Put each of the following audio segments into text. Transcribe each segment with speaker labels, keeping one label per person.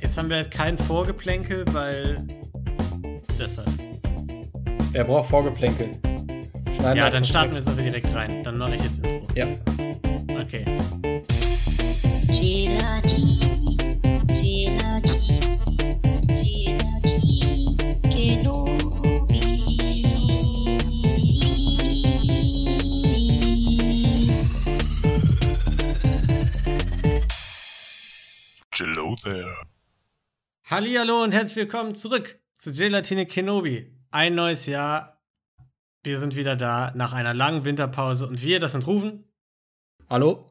Speaker 1: jetzt haben wir halt kein Vorgeplänkel, weil. Deshalb.
Speaker 2: Wer braucht Vorgeplänkel?
Speaker 1: Schneiden ja, dann starten wir jetzt aber direkt rein. Dann mache ich jetzt Intro.
Speaker 2: Ja.
Speaker 1: Okay.
Speaker 3: Hello
Speaker 1: Hallihallo und herzlich willkommen zurück zu Gelatine Kenobi. Ein neues Jahr. Wir sind wieder da nach einer langen Winterpause und wir, das sind Rufen.
Speaker 2: Hallo.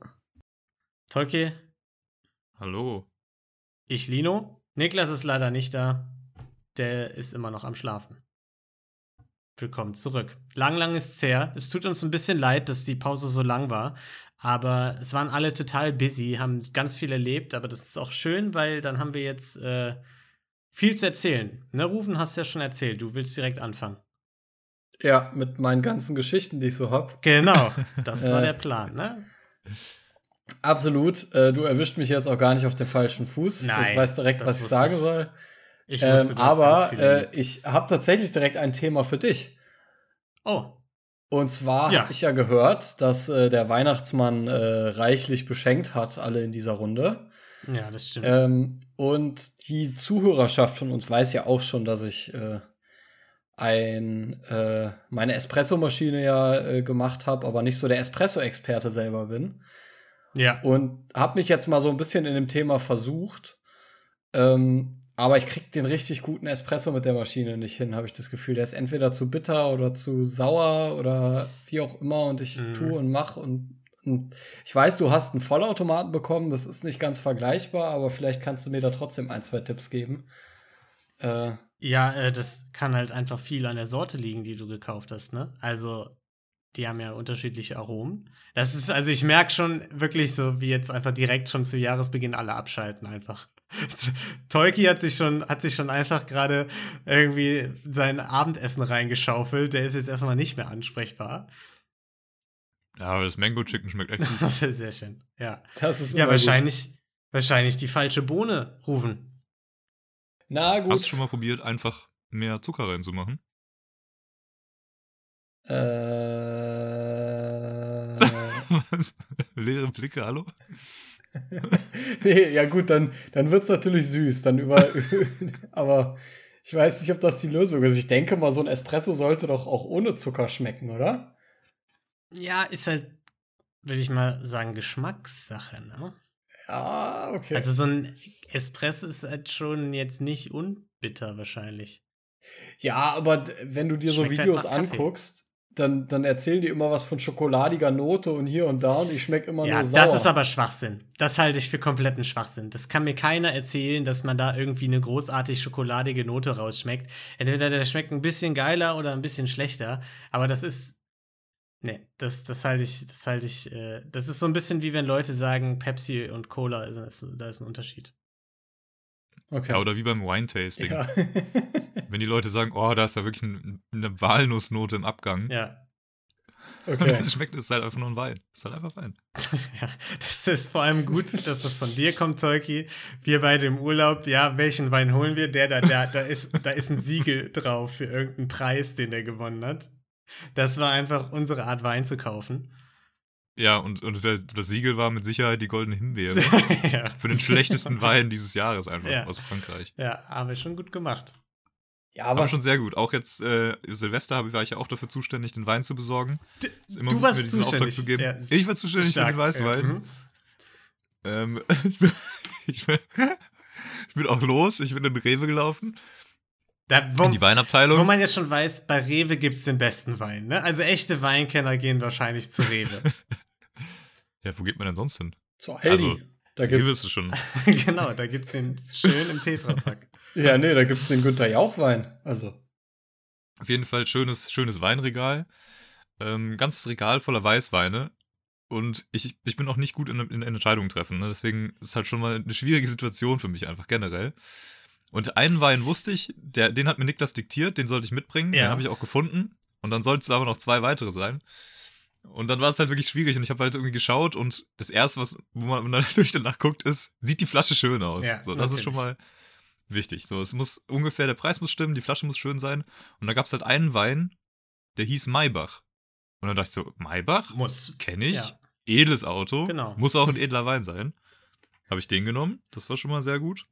Speaker 1: Tolki.
Speaker 3: Hallo.
Speaker 1: Ich Lino. Niklas ist leider nicht da. Der ist immer noch am Schlafen. Willkommen zurück. Lang, lang ist's her. Es tut uns ein bisschen leid, dass die Pause so lang war. Aber es waren alle total busy, haben ganz viel erlebt, aber das ist auch schön, weil dann haben wir jetzt äh, viel zu erzählen. Ne, Rufen hast du ja schon erzählt, du willst direkt anfangen.
Speaker 2: Ja, mit meinen ganzen Geschichten, die ich so hab.
Speaker 1: Genau, das war der Plan, ne?
Speaker 2: Absolut. Äh, du erwischt mich jetzt auch gar nicht auf den falschen Fuß.
Speaker 1: Nein,
Speaker 2: ich weiß direkt, was ich sagen ich. soll.
Speaker 1: Ich wusste,
Speaker 2: ähm, aber äh, ich habe tatsächlich direkt ein Thema für dich.
Speaker 1: Oh.
Speaker 2: Und zwar ja. habe ich ja gehört, dass äh, der Weihnachtsmann äh, reichlich beschenkt hat, alle in dieser Runde.
Speaker 1: Ja, das stimmt.
Speaker 2: Ähm, und die Zuhörerschaft von uns weiß ja auch schon, dass ich äh, ein, äh, meine Espresso-Maschine ja äh, gemacht habe, aber nicht so der Espresso-Experte selber bin.
Speaker 1: Ja.
Speaker 2: Und habe mich jetzt mal so ein bisschen in dem Thema versucht. Ähm, aber ich krieg den richtig guten Espresso mit der Maschine nicht hin, habe ich das Gefühl. Der ist entweder zu bitter oder zu sauer oder wie auch immer. Und ich mm. tue und mache und, und, ich weiß, du hast einen Vollautomaten bekommen. Das ist nicht ganz vergleichbar, aber vielleicht kannst du mir da trotzdem ein, zwei Tipps geben.
Speaker 1: Äh, ja, äh, das kann halt einfach viel an der Sorte liegen, die du gekauft hast, ne? Also, die haben ja unterschiedliche Aromen. Das ist, also ich merke schon wirklich so, wie jetzt einfach direkt schon zu Jahresbeginn alle abschalten einfach. Tolki hat sich schon, hat sich schon einfach gerade irgendwie sein Abendessen reingeschaufelt. Der ist jetzt erstmal nicht mehr ansprechbar.
Speaker 3: Ja, aber das Mango Chicken schmeckt echt gut.
Speaker 1: das ist sehr schön. Ja.
Speaker 2: Das ist
Speaker 1: ja wahrscheinlich, gut. wahrscheinlich die falsche Bohne rufen.
Speaker 2: Na gut.
Speaker 3: Hast du schon mal probiert, einfach mehr Zucker reinzumachen?
Speaker 2: Äh.
Speaker 3: Was? Leere Blicke, hallo?
Speaker 2: nee, ja gut, dann, dann wird es natürlich süß. Dann über, aber ich weiß nicht, ob das die Lösung ist. Ich denke mal, so ein Espresso sollte doch auch ohne Zucker schmecken, oder?
Speaker 1: Ja, ist halt, würde ich mal sagen, Geschmackssache, ne?
Speaker 2: Ja, okay.
Speaker 1: Also so ein Espresso ist halt schon jetzt nicht unbitter wahrscheinlich.
Speaker 2: Ja, aber wenn du dir Schmeckt so Videos anguckst, dann, dann erzählen die immer was von schokoladiger Note und hier und da und ich schmecke immer ja, nur sauer.
Speaker 1: Ja, das ist aber Schwachsinn. Das halte ich für kompletten Schwachsinn. Das kann mir keiner erzählen, dass man da irgendwie eine großartig schokoladige Note rausschmeckt. Entweder der schmeckt ein bisschen geiler oder ein bisschen schlechter, aber das ist Nee, das, das halte ich, das halte ich, äh, das ist so ein bisschen wie wenn Leute sagen, Pepsi und Cola, ist, ist, da ist ein Unterschied.
Speaker 3: Okay. Ja, oder wie beim Wine-Tasting. Ja. Wenn die Leute sagen, oh, da ist ja wirklich ein, eine Walnussnote im Abgang.
Speaker 1: Ja.
Speaker 3: Okay. Und das schmeckt, ist halt einfach nur ein Wein. Ist halt einfach Wein.
Speaker 1: ja, das ist vor allem gut, dass das von dir kommt, Tolki. Wir beide im Urlaub, ja, welchen Wein holen wir? Der da, da, da ist, da ist ein Siegel drauf für irgendeinen Preis, den der gewonnen hat. Das war einfach unsere Art, Wein zu kaufen.
Speaker 3: Ja, und, und das Siegel war mit Sicherheit die goldene Himbeere. ja. Für den schlechtesten Wein dieses Jahres einfach ja. aus Frankreich.
Speaker 1: Ja, haben wir schon gut gemacht.
Speaker 3: Ja, aber, aber schon sehr gut. Auch jetzt äh, Silvester war ich ja auch dafür zuständig, den Wein zu besorgen.
Speaker 1: Ist immer du gut, warst mir diesen Auftrag zu geben.
Speaker 3: Ja, ich war zuständig stark. für den Weißwein. Mhm. Ähm, ich, bin, ich, bin, ich, bin, auch los. Ich bin in den Rewe gelaufen.
Speaker 1: Da, wo,
Speaker 3: in die Weinabteilung.
Speaker 1: Wo man jetzt schon weiß, bei Rewe gibt es den besten Wein. Ne? Also echte Weinkenner gehen wahrscheinlich zu Rewe.
Speaker 3: Ja, wo geht man denn sonst hin?
Speaker 2: Zu Aldi. Also,
Speaker 3: da gibt's, wirst du schon.
Speaker 1: genau, da gibt's den schön im Tetrapack.
Speaker 2: ja, nee, da gibt's den Günther Jauchwein. Also.
Speaker 3: Auf jeden Fall schönes, schönes Weinregal. Ähm, ganzes Regal voller Weißweine. Und ich, ich bin auch nicht gut in, in Entscheidungen treffen. Ne? Deswegen ist es halt schon mal eine schwierige Situation für mich einfach generell. Und einen Wein wusste ich, der, den hat mir Niklas diktiert, den sollte ich mitbringen. Ja. Den habe ich auch gefunden. Und dann sollten es aber noch zwei weitere sein. Und dann war es halt wirklich schwierig und ich habe halt irgendwie geschaut und das erste, was, wo man natürlich danach guckt, ist, sieht die Flasche schön aus.
Speaker 1: Ja,
Speaker 3: so, das ist schon
Speaker 1: natürlich.
Speaker 3: mal wichtig. So, es muss ungefähr, der Preis muss stimmen, die Flasche muss schön sein. Und da gab es halt einen Wein, der hieß Maybach. Und dann dachte ich so, Maybach?
Speaker 1: Muss.
Speaker 3: Kenne ich.
Speaker 1: Ja.
Speaker 3: Edles Auto.
Speaker 1: Genau.
Speaker 3: Muss auch ein edler Wein sein. Habe ich den genommen. Das war schon mal sehr gut.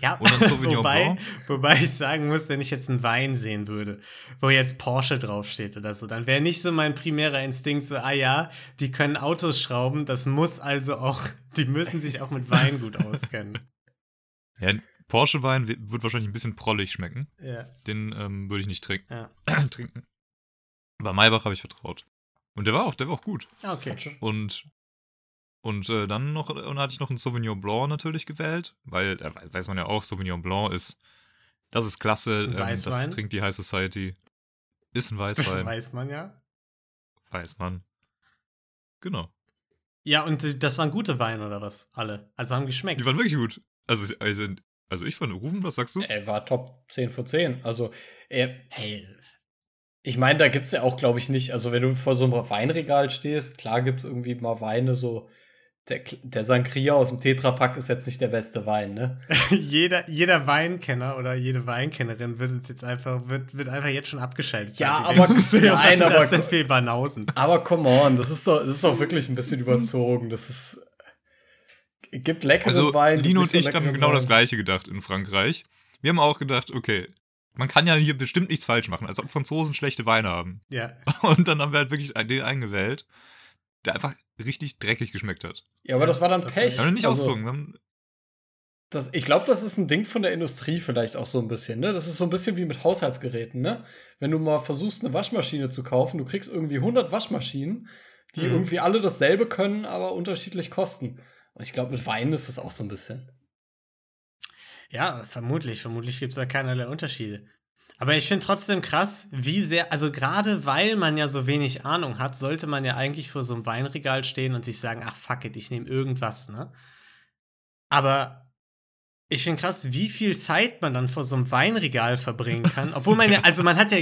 Speaker 1: Ja,
Speaker 3: Und dann Sauvignon
Speaker 1: wobei,
Speaker 3: Blanc.
Speaker 1: wobei ich sagen muss, wenn ich jetzt einen Wein sehen würde, wo jetzt Porsche draufsteht oder so, dann wäre nicht so mein primärer Instinkt so, ah ja, die können Autos schrauben, das muss also auch, die müssen sich auch mit Wein gut auskennen.
Speaker 3: Ja, ein Porsche-Wein wi- wird wahrscheinlich ein bisschen prollig schmecken.
Speaker 1: Ja,
Speaker 3: Den ähm, würde ich nicht trinken.
Speaker 1: ja.
Speaker 3: trinken. Bei Maybach habe ich vertraut. Und der war auch, der war auch gut.
Speaker 1: Ah, Okay.
Speaker 3: Und, und äh, dann noch, und hatte ich noch einen Sauvignon Blanc natürlich gewählt, weil, da weiß- weiß man ja auch, Sauvignon Blanc ist, das ist klasse,
Speaker 1: Ist ein
Speaker 3: ähm, das trinkt die High Society. Ist ein Weißwein,
Speaker 1: Weiß man ja.
Speaker 3: weiß man. Genau.
Speaker 1: Ja, und äh, das waren gute Weine oder was? Alle. Also haben geschmeckt.
Speaker 3: Die waren wirklich gut. Also, also, also ich fand, Rufen, was sagst du?
Speaker 2: Er war Top 10 von 10. Also, er,
Speaker 1: hey,
Speaker 2: ich meine, da gibt es ja auch, glaube ich, nicht. Also, wenn du vor so einem Weinregal stehst, klar gibt es irgendwie mal Weine, so. Der, der Sangria aus dem Tetrapack ist jetzt nicht der beste Wein, ne?
Speaker 1: jeder, jeder Weinkenner oder jede Weinkennerin wird uns jetzt einfach, wird, wird einfach jetzt schon abgeschaltet.
Speaker 2: Ja, aber- nein,
Speaker 1: sind das
Speaker 2: aber-
Speaker 1: denn Banausen?
Speaker 2: Aber come on, das ist doch, das ist doch wirklich ein bisschen überzogen. Das ist. Gibt leckeren
Speaker 3: Also,
Speaker 2: Wein.
Speaker 3: Lino und ich haben genau das
Speaker 2: Wein.
Speaker 3: Gleiche gedacht in Frankreich. Wir haben auch gedacht, okay, man kann ja hier bestimmt nichts falsch machen, als ob Franzosen schlechte Weine haben.
Speaker 1: Ja,
Speaker 3: Und dann haben wir halt wirklich den eingewählt, der einfach richtig dreckig geschmeckt hat.
Speaker 2: Ja, aber das war dann
Speaker 1: Das
Speaker 2: Pech.
Speaker 3: Wir haben nicht
Speaker 2: Also, Das, ich glaube, das ist ein Ding von der Industrie vielleicht auch so ein bisschen. Ne? Das ist so ein bisschen wie mit Haushaltsgeräten. Ne? Wenn du mal versuchst, eine Waschmaschine zu kaufen, du kriegst irgendwie 100 Waschmaschinen, die
Speaker 1: Mhm.
Speaker 2: irgendwie alle dasselbe können, aber unterschiedlich kosten. Und ich glaube, mit Wein ist das auch so ein bisschen.
Speaker 1: ja, vermutlich. Vermutlich gibt es da keinerlei Unterschiede. Aber ich finde trotzdem krass, wie sehr, also gerade weil man ja so wenig Ahnung hat, sollte man ja eigentlich vor so einem Weinregal stehen und sich sagen, ach fuck it, ich nehme irgendwas, ne? Aber ich finde krass, wie viel Zeit man dann vor so einem Weinregal verbringen kann. Obwohl man ja, also man hat ja,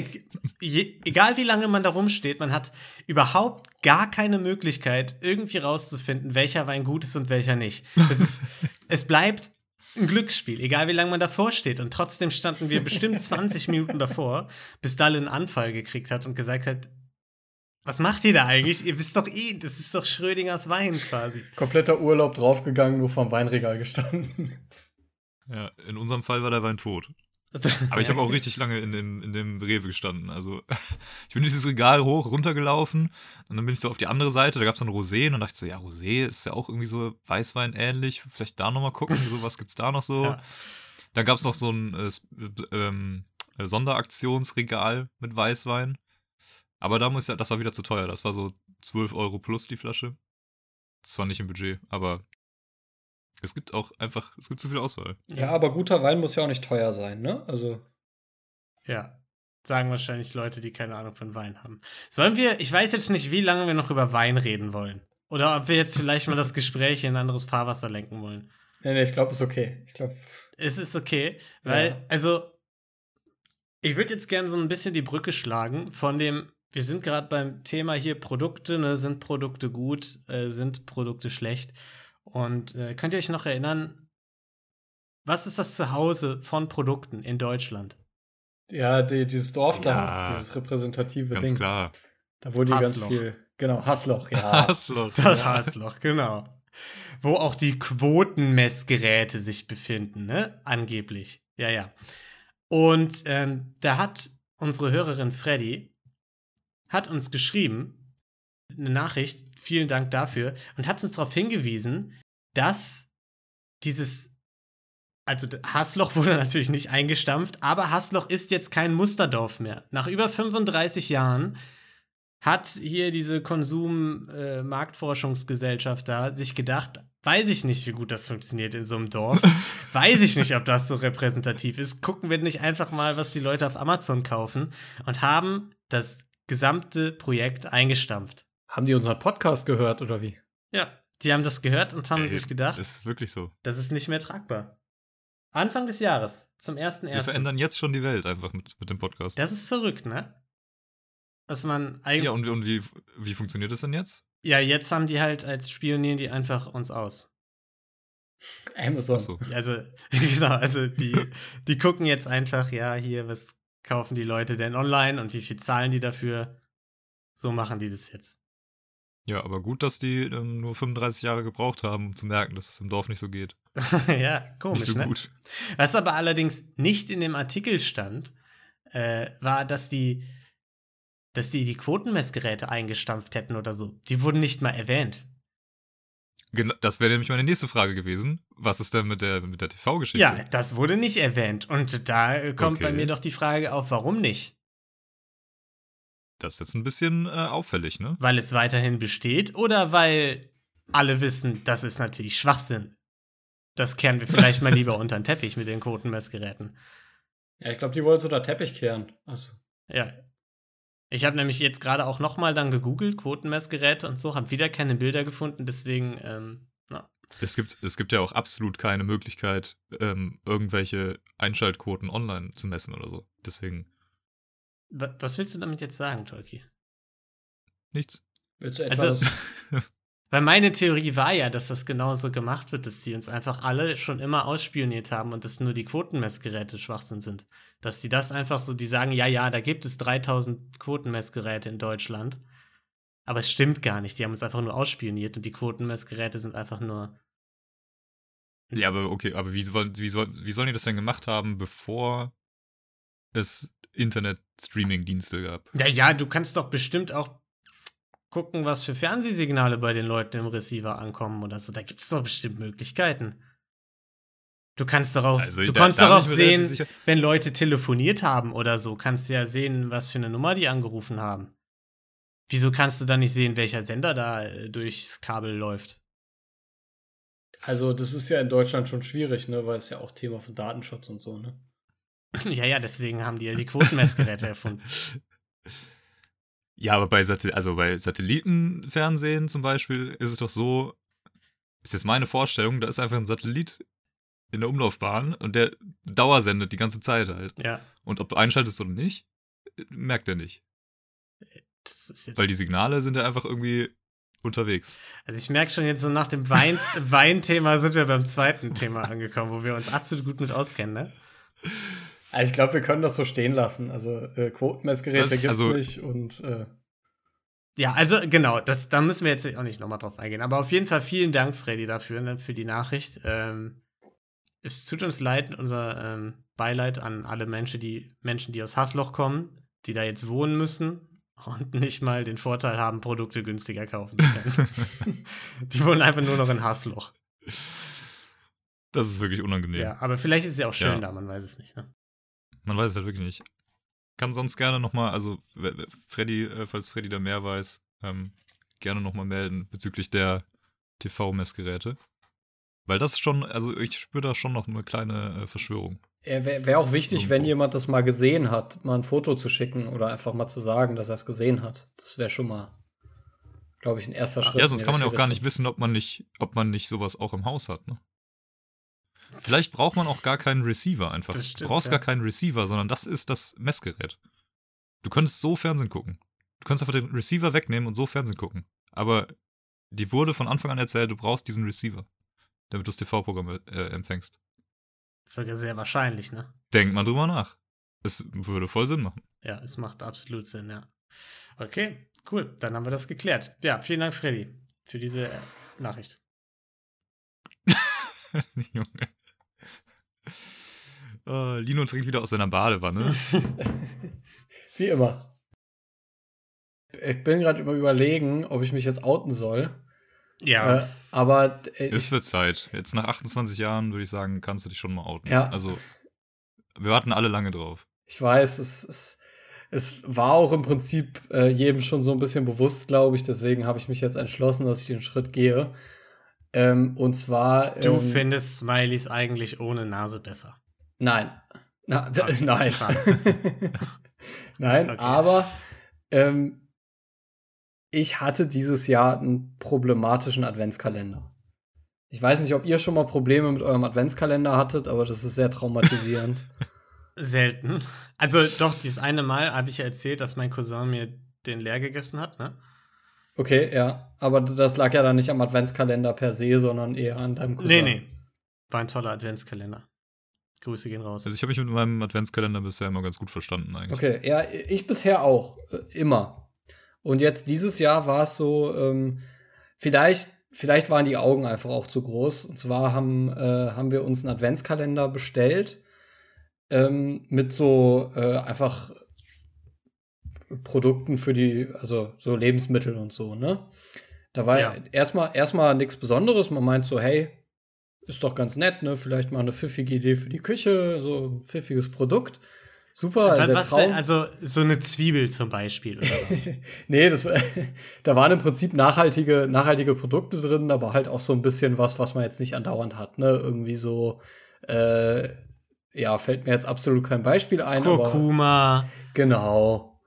Speaker 1: je, egal wie lange man da rumsteht, man hat überhaupt gar keine Möglichkeit, irgendwie rauszufinden, welcher Wein gut ist und welcher nicht. Das ist, es bleibt ein Glücksspiel, egal wie lange man davor steht. Und trotzdem standen wir bestimmt 20 Minuten davor, bis Dalle einen Anfall gekriegt hat und gesagt hat, was macht ihr da eigentlich? Ihr wisst doch eh, das ist doch Schrödingers Wein quasi.
Speaker 2: Kompletter Urlaub draufgegangen, nur vorm Weinregal gestanden.
Speaker 3: ja, in unserem Fall war der Wein tot. Aber ich habe auch richtig lange in dem, in dem Rewe gestanden. Also ich bin dieses Regal hoch, runtergelaufen und dann bin ich so auf die andere Seite, da gab es dann Rosé und dann dachte ich so, ja, Rosé ist ja auch irgendwie so Weißwein ähnlich. Vielleicht da nochmal gucken, so was gibt's da noch so.
Speaker 1: Ja.
Speaker 3: Dann gab es noch so ein äh, äh, ähm, äh, Sonderaktionsregal mit Weißwein. Aber da muss ja, das war wieder zu teuer. Das war so 12 Euro plus die Flasche. Das war nicht im Budget, aber es gibt auch einfach, es gibt zu viel Auswahl.
Speaker 2: Ja, aber guter Wein muss ja auch nicht teuer sein, ne? Also.
Speaker 1: Ja. Sagen wahrscheinlich Leute, die keine Ahnung von Wein haben. Sollen wir, ich weiß jetzt nicht, wie lange wir noch über Wein reden wollen. Oder ob wir jetzt vielleicht mal das Gespräch in ein anderes Fahrwasser lenken wollen.
Speaker 2: Nee, nee, ich glaube, ist okay. Ich glaube.
Speaker 1: Es ist okay, weil,
Speaker 2: Ja.
Speaker 1: also, ich würde jetzt gerne so ein bisschen die Brücke schlagen von dem, wir sind gerade beim Thema hier Produkte, ne, sind Produkte gut, äh, sind Produkte schlecht. Und äh, könnt ihr euch noch erinnern, was ist das Zuhause von Produkten in Deutschland?
Speaker 2: Ja, die, dieses Dorf da,
Speaker 3: Ja,
Speaker 2: dieses repräsentative
Speaker 3: Ganz
Speaker 2: Ding.
Speaker 3: klar.
Speaker 2: Da wurde die ganz
Speaker 1: Hassloch.
Speaker 2: viel. Genau, Hassloch, ja.
Speaker 3: Hassloch.
Speaker 1: Das
Speaker 3: ja.
Speaker 1: Hassloch, genau. Wo auch die Quotenmessgeräte sich befinden, ne? Angeblich. Ja, ja. Und ähm, da hat unsere Hörerin Freddy hat uns geschrieben, eine Nachricht, vielen Dank dafür, und hat uns darauf hingewiesen, dass dieses, also Hassloch wurde natürlich nicht eingestampft, aber Hassloch ist jetzt kein Musterdorf mehr. Nach über 35 Jahren hat hier diese Konsum-Marktforschungsgesellschaft da sich gedacht, weiß ich nicht, wie gut das funktioniert in so einem Dorf. weiß ich nicht, ob das so repräsentativ ist. Gucken wir nicht einfach mal, was die Leute auf Amazon kaufen und haben das gesamte Projekt eingestampft.
Speaker 2: Haben die unseren Podcast gehört oder wie?
Speaker 1: Ja, die haben das gehört und haben
Speaker 3: Ey,
Speaker 1: sich gedacht,
Speaker 3: Das ist wirklich so.
Speaker 1: das ist nicht mehr tragbar. Anfang des Jahres, zum
Speaker 3: Wir
Speaker 1: 1.1.
Speaker 3: verändern jetzt schon die Welt einfach mit, mit dem Podcast.
Speaker 1: Das ist verrückt, ne? was man eigentlich.
Speaker 3: Ja, und, und wie, wie funktioniert das denn jetzt?
Speaker 1: Ja, jetzt haben die halt als spionieren die einfach uns aus.
Speaker 2: Amazon.
Speaker 3: So.
Speaker 1: Also, genau, also die, die gucken jetzt einfach, ja, hier, was kaufen die Leute denn online und wie viel zahlen die dafür? So machen die das jetzt.
Speaker 3: Ja, aber gut, dass die ähm, nur 35 Jahre gebraucht haben, um zu merken, dass es im Dorf nicht so geht.
Speaker 1: ja, komisch,
Speaker 3: nicht so
Speaker 1: ne?
Speaker 3: gut.
Speaker 1: Was aber allerdings nicht in dem Artikel stand, äh, war, dass die, dass die die Quotenmessgeräte eingestampft hätten oder so. Die wurden nicht mal erwähnt.
Speaker 3: Gen das wäre nämlich meine nächste Frage gewesen. Was ist denn mit der, mit der TV-Geschichte?
Speaker 1: Ja, das wurde nicht erwähnt. Und da äh, kommt bei
Speaker 3: Okay.
Speaker 1: mir doch die Frage auf, warum nicht?
Speaker 3: Das ist jetzt ein bisschen äh, auffällig, ne?
Speaker 1: Weil es weiterhin besteht oder weil alle wissen, das ist natürlich Schwachsinn? Das kehren wir vielleicht mal lieber unter den Teppich mit den Quotenmessgeräten.
Speaker 2: Ja, ich glaube, die wollen es unter Teppich kehren. Also,
Speaker 1: Ja. Ich habe nämlich jetzt gerade auch noch mal dann gegoogelt, Quotenmessgeräte und so, habe wieder keine Bilder gefunden, deswegen, ähm, na.
Speaker 3: Es gibt, es gibt ja auch absolut keine Möglichkeit, ähm, irgendwelche Einschaltquoten online zu messen oder so. Deswegen
Speaker 1: Was willst du damit jetzt sagen, Tolki?
Speaker 3: nichts.
Speaker 2: willst du etwa
Speaker 1: Also-? Weil meine Theorie war ja, dass das genauso gemacht wird, dass sie uns einfach alle schon immer ausspioniert haben und dass nur die Quotenmessgeräte Schwachsinn sind. Dass sie das einfach so, die sagen, ja, ja, da gibt es 3000 Quotenmessgeräte in Deutschland. Aber es stimmt gar nicht. Die haben uns einfach nur ausspioniert und die Quotenmessgeräte sind einfach nur.
Speaker 3: Ja, aber okay, aber wie, soll, wie, soll, wie sollen die das denn gemacht haben, bevor es Internet-Streaming-Dienste gab?
Speaker 1: Ja, ja, du kannst doch bestimmt auch gucken, was für Fernsehsignale bei den Leuten im Receiver ankommen oder so. Da gibt es doch bestimmt Möglichkeiten. Du kannst daraus,
Speaker 3: Also,
Speaker 1: du
Speaker 3: da-
Speaker 1: kannst darauf sehen, wenn Leute telefoniert haben oder so, kannst du ja sehen, was für eine Nummer die angerufen haben. Wieso kannst du dann nicht sehen, welcher Sender da äh, durchs Kabel läuft?
Speaker 2: Also, das ist ja in Deutschland schon schwierig, ne, weil es ja auch Thema von Datenschutz und so, ne?
Speaker 1: Ja, ja, deswegen haben die ja die Quotenmessgeräte erfunden.
Speaker 3: Ja, aber bei, Satel also bei Satellitenfernsehen zum Beispiel ist es doch so, ist jetzt meine Vorstellung, da ist einfach ein Satellit in der Umlaufbahn und der dauersendet die ganze Zeit halt.
Speaker 1: Ja,
Speaker 3: Und ob du einschaltest oder nicht, merkt er nicht.
Speaker 1: das ist jetzt.
Speaker 3: Weil die Signale sind ja einfach irgendwie unterwegs.
Speaker 1: Also ich merke schon jetzt so nach dem Wein- Weinthema sind wir beim zweiten Thema angekommen, wo wir uns absolut gut mit auskennen, ne?
Speaker 2: Also, ich glaube, wir können das so stehen lassen. Also, äh, Quotenmessgeräte gibt es
Speaker 3: Also-
Speaker 2: nicht und äh,
Speaker 1: Ja, also genau, das, da müssen wir jetzt auch nicht nochmal drauf eingehen. Aber auf jeden Fall vielen Dank, Freddy, dafür, ne, für die Nachricht. Ähm, es tut uns leid, unser ähm, Beileid an alle Menschen die, Menschen, die aus Hassloch kommen, die da jetzt wohnen müssen und nicht mal den Vorteil haben, Produkte günstiger kaufen zu können. die wohnen einfach nur noch in Hassloch.
Speaker 3: Das ist wirklich unangenehm.
Speaker 1: Ja, aber vielleicht ist es ja auch schön
Speaker 3: Ja.
Speaker 1: da, man weiß es nicht. Ne?
Speaker 3: Man weiß es halt wirklich nicht. Kann sonst gerne nochmal, also Freddy, äh, falls Freddy da mehr weiß, ähm, gerne nochmal melden bezüglich der TV-Messgeräte. Weil das ist schon, also ich spüre da schon noch eine kleine äh, Verschwörung.
Speaker 2: wäre wär auch wichtig,
Speaker 3: Irgendwo.
Speaker 2: wenn jemand das mal gesehen hat, mal ein Foto zu schicken oder einfach mal zu sagen, dass er es gesehen hat. Das wäre schon mal, glaube ich, ein erster Schritt.
Speaker 3: Ja, sonst kann man ja auch gar nicht wissen, ob man nicht, ob man nicht sowas auch im Haus hat, ne? Vielleicht braucht man auch gar keinen Receiver einfach.
Speaker 1: Stimmt,
Speaker 3: du brauchst
Speaker 1: ja.
Speaker 3: gar keinen Receiver, sondern das ist das Messgerät. Du könntest so Fernsehen gucken. Du kannst einfach den Receiver wegnehmen und so Fernsehen gucken. Aber die wurde von Anfang an erzählt, du brauchst diesen Receiver, damit du das TV-Programm äh, empfängst.
Speaker 1: Das ist sogar sehr wahrscheinlich, ne?
Speaker 3: Denk mal drüber nach. Es würde voll Sinn machen.
Speaker 1: Ja, es macht absolut Sinn, ja. Okay, cool. Dann haben wir das geklärt. Ja, vielen Dank, Freddy, für diese äh, Nachricht.
Speaker 3: Junge. Äh, Lino trinkt wieder aus seiner Badewanne.
Speaker 2: Wie immer. Ich bin gerade über überlegen, ob ich mich jetzt outen soll.
Speaker 1: Ja,
Speaker 2: Äh, aber äh,
Speaker 3: Es wird Zeit. Jetzt nach 28 Jahren würde ich sagen, kannst du dich schon mal outen.
Speaker 2: Ja.
Speaker 3: Also, wir warten alle lange drauf.
Speaker 2: ich weiß, es, es, es war auch im Prinzip äh, jedem schon so ein bisschen bewusst, glaube ich. Deswegen habe ich mich jetzt entschlossen, dass ich den Schritt gehe. Ähm, und zwar.
Speaker 1: du
Speaker 2: ähm,
Speaker 1: findest Smileys eigentlich ohne Nase besser.
Speaker 2: Nein. Na,
Speaker 1: Okay,
Speaker 2: nein. nein,
Speaker 1: Okay.
Speaker 2: aber ähm, ich hatte dieses Jahr einen problematischen Adventskalender. Ich weiß nicht, ob ihr schon mal Probleme mit eurem Adventskalender hattet, aber das ist sehr traumatisierend.
Speaker 1: Selten. Also doch, dieses eine Mal habe ich ja erzählt, dass mein Cousin mir den leer gegessen hat, ne?
Speaker 2: Okay, ja. Aber das lag ja dann nicht am Adventskalender per se, sondern eher an deinem
Speaker 1: Cousin. Nee, nee. War ein toller Adventskalender. Grüße gehen raus.
Speaker 3: Also ich habe mich mit meinem Adventskalender bisher immer ganz gut verstanden eigentlich.
Speaker 2: Okay, ja, ich bisher auch. Äh, immer. Und jetzt dieses Jahr war es so, ähm, vielleicht, vielleicht waren die Augen einfach auch zu groß. Und zwar haben, äh, haben wir uns einen Adventskalender bestellt ähm, mit so äh, einfach Produkten für die, also so Lebensmittel und so, ne? Da war ja. erstmal erstmal nichts Besonderes. Man meint so, hey, ist doch ganz nett, ne? Vielleicht mal eine pfiffige Idee für die Küche, so ein pfiffiges Produkt. Super.
Speaker 1: Was, was denn? Also so eine Zwiebel zum Beispiel oder was?
Speaker 2: nee, das, da waren im Prinzip nachhaltige, nachhaltige Produkte drin, aber halt auch so ein bisschen was, was man jetzt nicht andauernd hat, ne? Irgendwie so, äh, ja, fällt mir jetzt absolut kein Beispiel ein.
Speaker 1: Kurkuma.
Speaker 2: Aber, genau.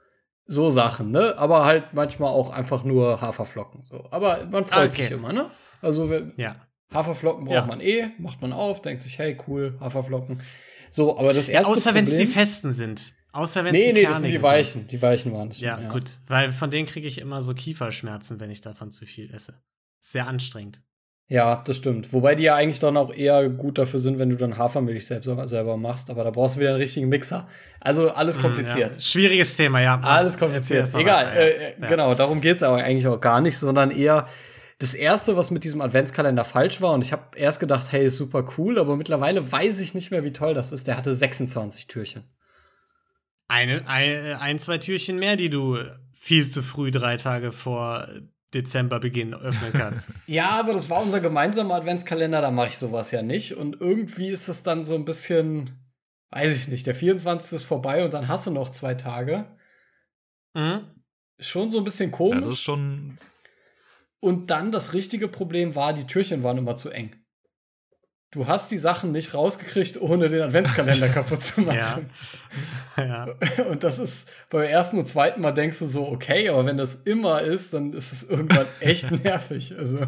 Speaker 2: So Sachen, ne? Aber halt manchmal auch einfach nur Haferflocken. So. Aber man freut okay. sich immer, ne? Also ja. Haferflocken braucht ja. man eh, macht man auf, denkt sich, hey, cool, Haferflocken. So, aber das erste.
Speaker 1: Ja, außer wenn es die festen sind. Außer wenn
Speaker 2: es
Speaker 1: nee,
Speaker 2: die Nee, das sind die weichen. Die weichen waren
Speaker 1: es. Ja, ja, gut. Weil von denen kriege ich immer so Kieferschmerzen, wenn ich davon zu viel esse. Sehr anstrengend.
Speaker 2: Ja, das stimmt. Wobei die ja eigentlich dann auch eher gut dafür sind, wenn du dann Hafermilch selbst, selber machst. Aber da brauchst du wieder einen richtigen Mixer. Also alles kompliziert. Mm,
Speaker 1: ja. Schwieriges Thema, ja.
Speaker 2: Alles kompliziert. Egal. Ja. Äh, ja. Genau, darum geht's aber eigentlich auch gar nicht, sondern eher das erste, was mit diesem Adventskalender falsch war. Und ich habe erst gedacht, hey, ist super cool. Aber mittlerweile weiß ich nicht mehr, wie toll das ist. Der hatte 26 Türchen.
Speaker 1: Eine, ein, ein zwei Türchen mehr, die du viel zu früh drei Tage vor Dezemberbeginn öffnen kannst.
Speaker 2: ja, aber das war unser gemeinsamer Adventskalender, da mache ich sowas ja nicht. Und irgendwie ist es dann so ein bisschen, weiß ich nicht, der 24. ist vorbei und dann hast du noch zwei Tage. Mhm. Schon so ein bisschen komisch. Ja,
Speaker 3: das ist schon.
Speaker 2: Und dann das richtige Problem war, die Türchen waren immer zu eng du hast die Sachen nicht rausgekriegt, ohne den Adventskalender kaputt zu machen. Ja. ja. Und das ist beim ersten und zweiten Mal denkst du so, okay, aber wenn das immer ist, dann ist es irgendwann echt nervig. Also.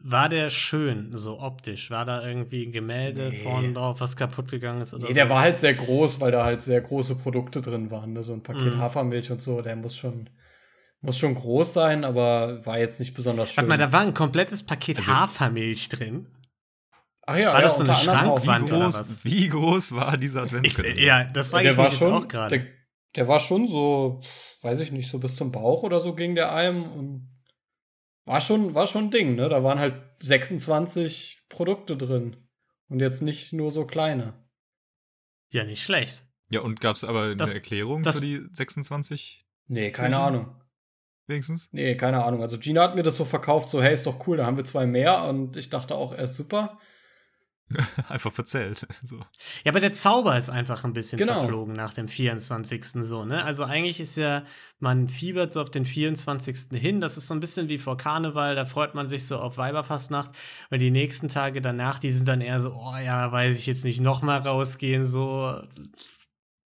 Speaker 1: War der schön, so optisch? War da irgendwie ein Gemälde nee. vorne drauf, was kaputt gegangen ist? Oder
Speaker 2: nee,
Speaker 1: so?
Speaker 2: der war halt sehr groß, weil da halt sehr große Produkte drin waren. Ne? So ein Paket mm. Hafermilch und so, der muss schon, muss schon groß sein, aber war jetzt nicht besonders schön.
Speaker 1: Warte mal, da war ein komplettes Paket also, Hafermilch drin.
Speaker 2: Ach ja,
Speaker 1: war
Speaker 2: ja,
Speaker 1: das so eine Schrankwand oder was?
Speaker 3: Wie groß war dieser Adventskalender?
Speaker 1: Ja, das war, ja,
Speaker 2: der war schon, auch gerade. Der, der, war schon so, weiß ich nicht, so bis zum Bauch oder so ging der einem und war schon, war schon ein Ding, ne? Da waren halt 26 Produkte drin und jetzt nicht nur so kleine.
Speaker 1: Ja, nicht schlecht.
Speaker 3: Ja, und gab es aber eine das, Erklärung das, für die 26?
Speaker 2: Nee, keine mhm. Ahnung.
Speaker 3: Wenigstens?
Speaker 2: Nee, keine Ahnung. Also Gina hat mir das so verkauft, so, hey, ist doch cool, da haben wir zwei mehr und ich dachte auch, er ist super.
Speaker 3: einfach verzählt. So.
Speaker 1: Ja, aber der Zauber ist einfach ein bisschen genau. verflogen nach dem 24. so, ne? Also eigentlich ist ja, man fiebert so auf den 24. hin. Das ist so ein bisschen wie vor Karneval, da freut man sich so auf Weiberfastnacht. Und die nächsten Tage danach, die sind dann eher so, oh ja, weiß ich jetzt nicht, nochmal rausgehen, so.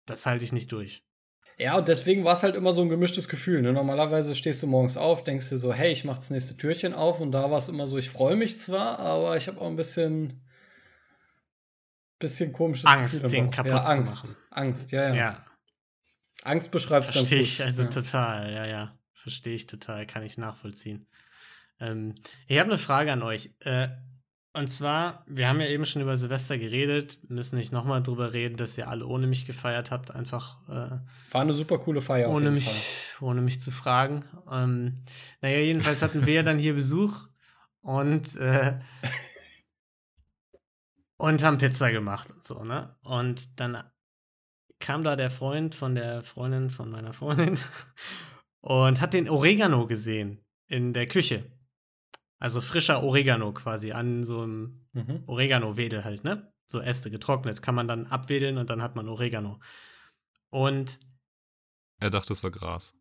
Speaker 1: Das halte ich nicht durch.
Speaker 2: Ja, und deswegen war es halt immer so ein gemischtes Gefühl. Ne? Normalerweise stehst du morgens auf, denkst dir so, hey, ich mach das nächste Türchen auf. Und da war es immer so, ich freue mich zwar, aber ich habe auch ein bisschen bisschen komisches
Speaker 1: Angst, Gefühl den kaputt
Speaker 2: ja,
Speaker 1: zu
Speaker 2: Angst.
Speaker 1: machen.
Speaker 2: Angst, ja, ja.
Speaker 1: ja.
Speaker 2: Angst beschreibt es ganz gut.
Speaker 1: Verstehe ich also ja. total, ja, ja. Verstehe ich total, kann ich nachvollziehen. Ähm, ich habe eine Frage an euch. Äh, und zwar, wir haben ja eben schon über Silvester geredet, müssen nicht nochmal drüber reden, dass ihr alle ohne mich gefeiert habt, einfach. Äh,
Speaker 2: War eine super coole Feier.
Speaker 1: Ohne mich, Fall. ohne mich zu fragen. Ähm, naja, jedenfalls hatten wir ja dann hier Besuch und äh, und haben Pizza gemacht und so, ne? Und dann kam da der Freund von der Freundin von meiner Freundin und hat den Oregano gesehen in der Küche. Also frischer Oregano quasi an so einem mhm. Oregano-Wedel halt, ne? So Äste getrocknet. Kann man dann abwedeln und dann hat man Oregano. Und
Speaker 3: er dachte, es war Gras.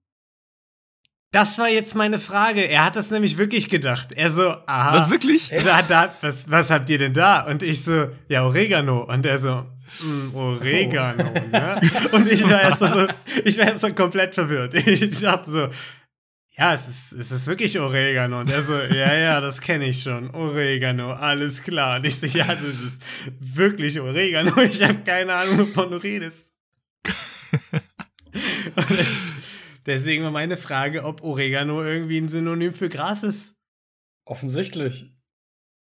Speaker 1: Das war jetzt meine Frage. Er hat das nämlich wirklich gedacht. Er so, aha.
Speaker 3: Was wirklich?
Speaker 1: Da, da, was, was habt ihr denn da? Und ich so, ja, Oregano. Und er so, mm, Oregano, oh. ne? Und ich war erst so, ich war erst so komplett verwirrt. Ich dachte so, ja, es ist, es ist wirklich Oregano. Und er so, ja, ja, das kenne ich schon. Oregano, alles klar. Und ich so, ja, das ist wirklich Oregano. Ich habe keine Ahnung, wovon du redest. Deswegen war meine Frage, ob Oregano irgendwie ein Synonym für Gras ist.
Speaker 2: Offensichtlich.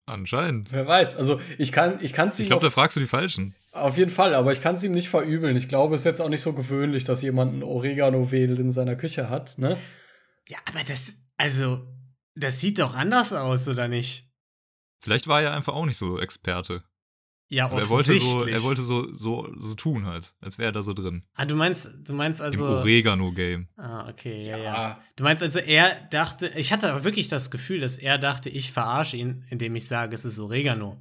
Speaker 3: Anscheinend.
Speaker 2: Wer weiß. Also ich kann ich kann's ihm
Speaker 3: Ich glaube, da fragst du die Falschen.
Speaker 2: auf jeden Fall, aber ich kann es ihm nicht verübeln. Ich glaube, es ist jetzt auch nicht so gewöhnlich, dass jemand ein Oregano-Wedel in seiner Küche hat, ne?
Speaker 1: Ja, aber das, also, das sieht doch anders aus, oder nicht?
Speaker 3: Vielleicht war er einfach auch nicht so Experte.
Speaker 1: Ja,
Speaker 3: Aber er wollte so,
Speaker 1: offensichtlich.
Speaker 3: er wollte so, so, so tun halt, als wäre er da so drin.
Speaker 1: Ah, du meinst, du meinst
Speaker 3: Im
Speaker 1: also.
Speaker 3: Oregano-Game.
Speaker 1: Ah, okay, ja, ja. Du meinst also, er dachte, ich hatte aber wirklich das Gefühl, dass er dachte, ich verarsche ihn, indem ich sage, es ist Oregano.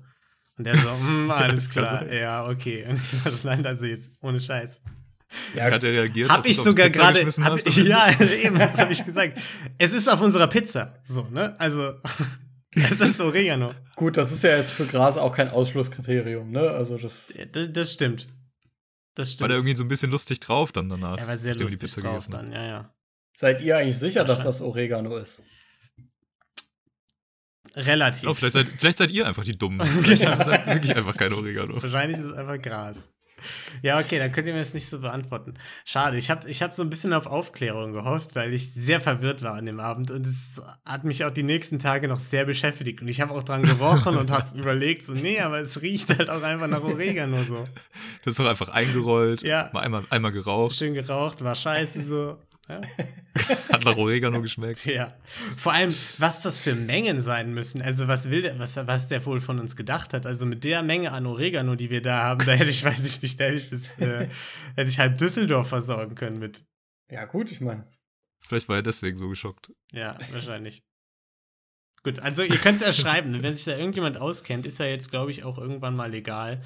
Speaker 1: Und er so, hm, alles klar, ja, okay. Und ich das nein, also jetzt, ohne Scheiß.
Speaker 2: Ja,
Speaker 3: Hat er reagiert?
Speaker 1: Hab
Speaker 3: als du
Speaker 1: ich sogar
Speaker 3: Pizza
Speaker 1: gerade, ja, eben, das habe ich gesagt. Es ist auf unserer Pizza, so, ne? Also, es ist Oregano.
Speaker 2: gut, das ist ja jetzt für Gras auch kein Ausschlusskriterium, ne? Also das.
Speaker 1: Ja, Das, das stimmt. Das
Speaker 3: War
Speaker 1: stimmt.
Speaker 3: der irgendwie so ein bisschen lustig drauf dann danach.
Speaker 1: er war sehr
Speaker 3: er die
Speaker 1: lustig
Speaker 3: Pizza
Speaker 1: drauf dann, ja, ja.
Speaker 2: Seid ihr eigentlich sicher, dass das Oregano ist?
Speaker 1: Relativ.
Speaker 3: Oh, vielleicht, seid, vielleicht seid ihr einfach die Dummen. Vielleicht ist es halt wirklich einfach kein Oregano.
Speaker 1: Wahrscheinlich ist es einfach Gras. Ja, okay, dann könnt ihr mir das nicht so beantworten. Schade, ich habe ich hab so ein bisschen auf Aufklärung gehofft, weil ich sehr verwirrt war an dem Abend und es hat mich auch die nächsten Tage noch sehr beschäftigt. Und ich habe auch dran gerochen und habe überlegt, so, nee, aber es riecht halt auch einfach nach Oregano so.
Speaker 3: Das ist doch einfach eingerollt,
Speaker 1: Ja.
Speaker 3: mal einmal, einmal geraucht,
Speaker 1: Schön geraucht, war scheiße so. Ja.
Speaker 3: hat nach Oregano geschmeckt.
Speaker 1: ja. Vor allem, was das für Mengen sein müssen. Also, was will der, was, was der wohl von uns gedacht hat. Also, mit der Menge an Oregano, die wir da haben, da hätte ich, weiß ich nicht, da hätte ich das, äh, hätte ich halb Düsseldorf versorgen können mit.
Speaker 2: Ja, gut, ich meine.
Speaker 3: Vielleicht war er deswegen so geschockt.
Speaker 1: Ja, wahrscheinlich. Gut, also ihr könnt es ja schreiben. Wenn sich da irgendjemand auskennt, ist ja jetzt, glaube ich, auch irgendwann mal legal.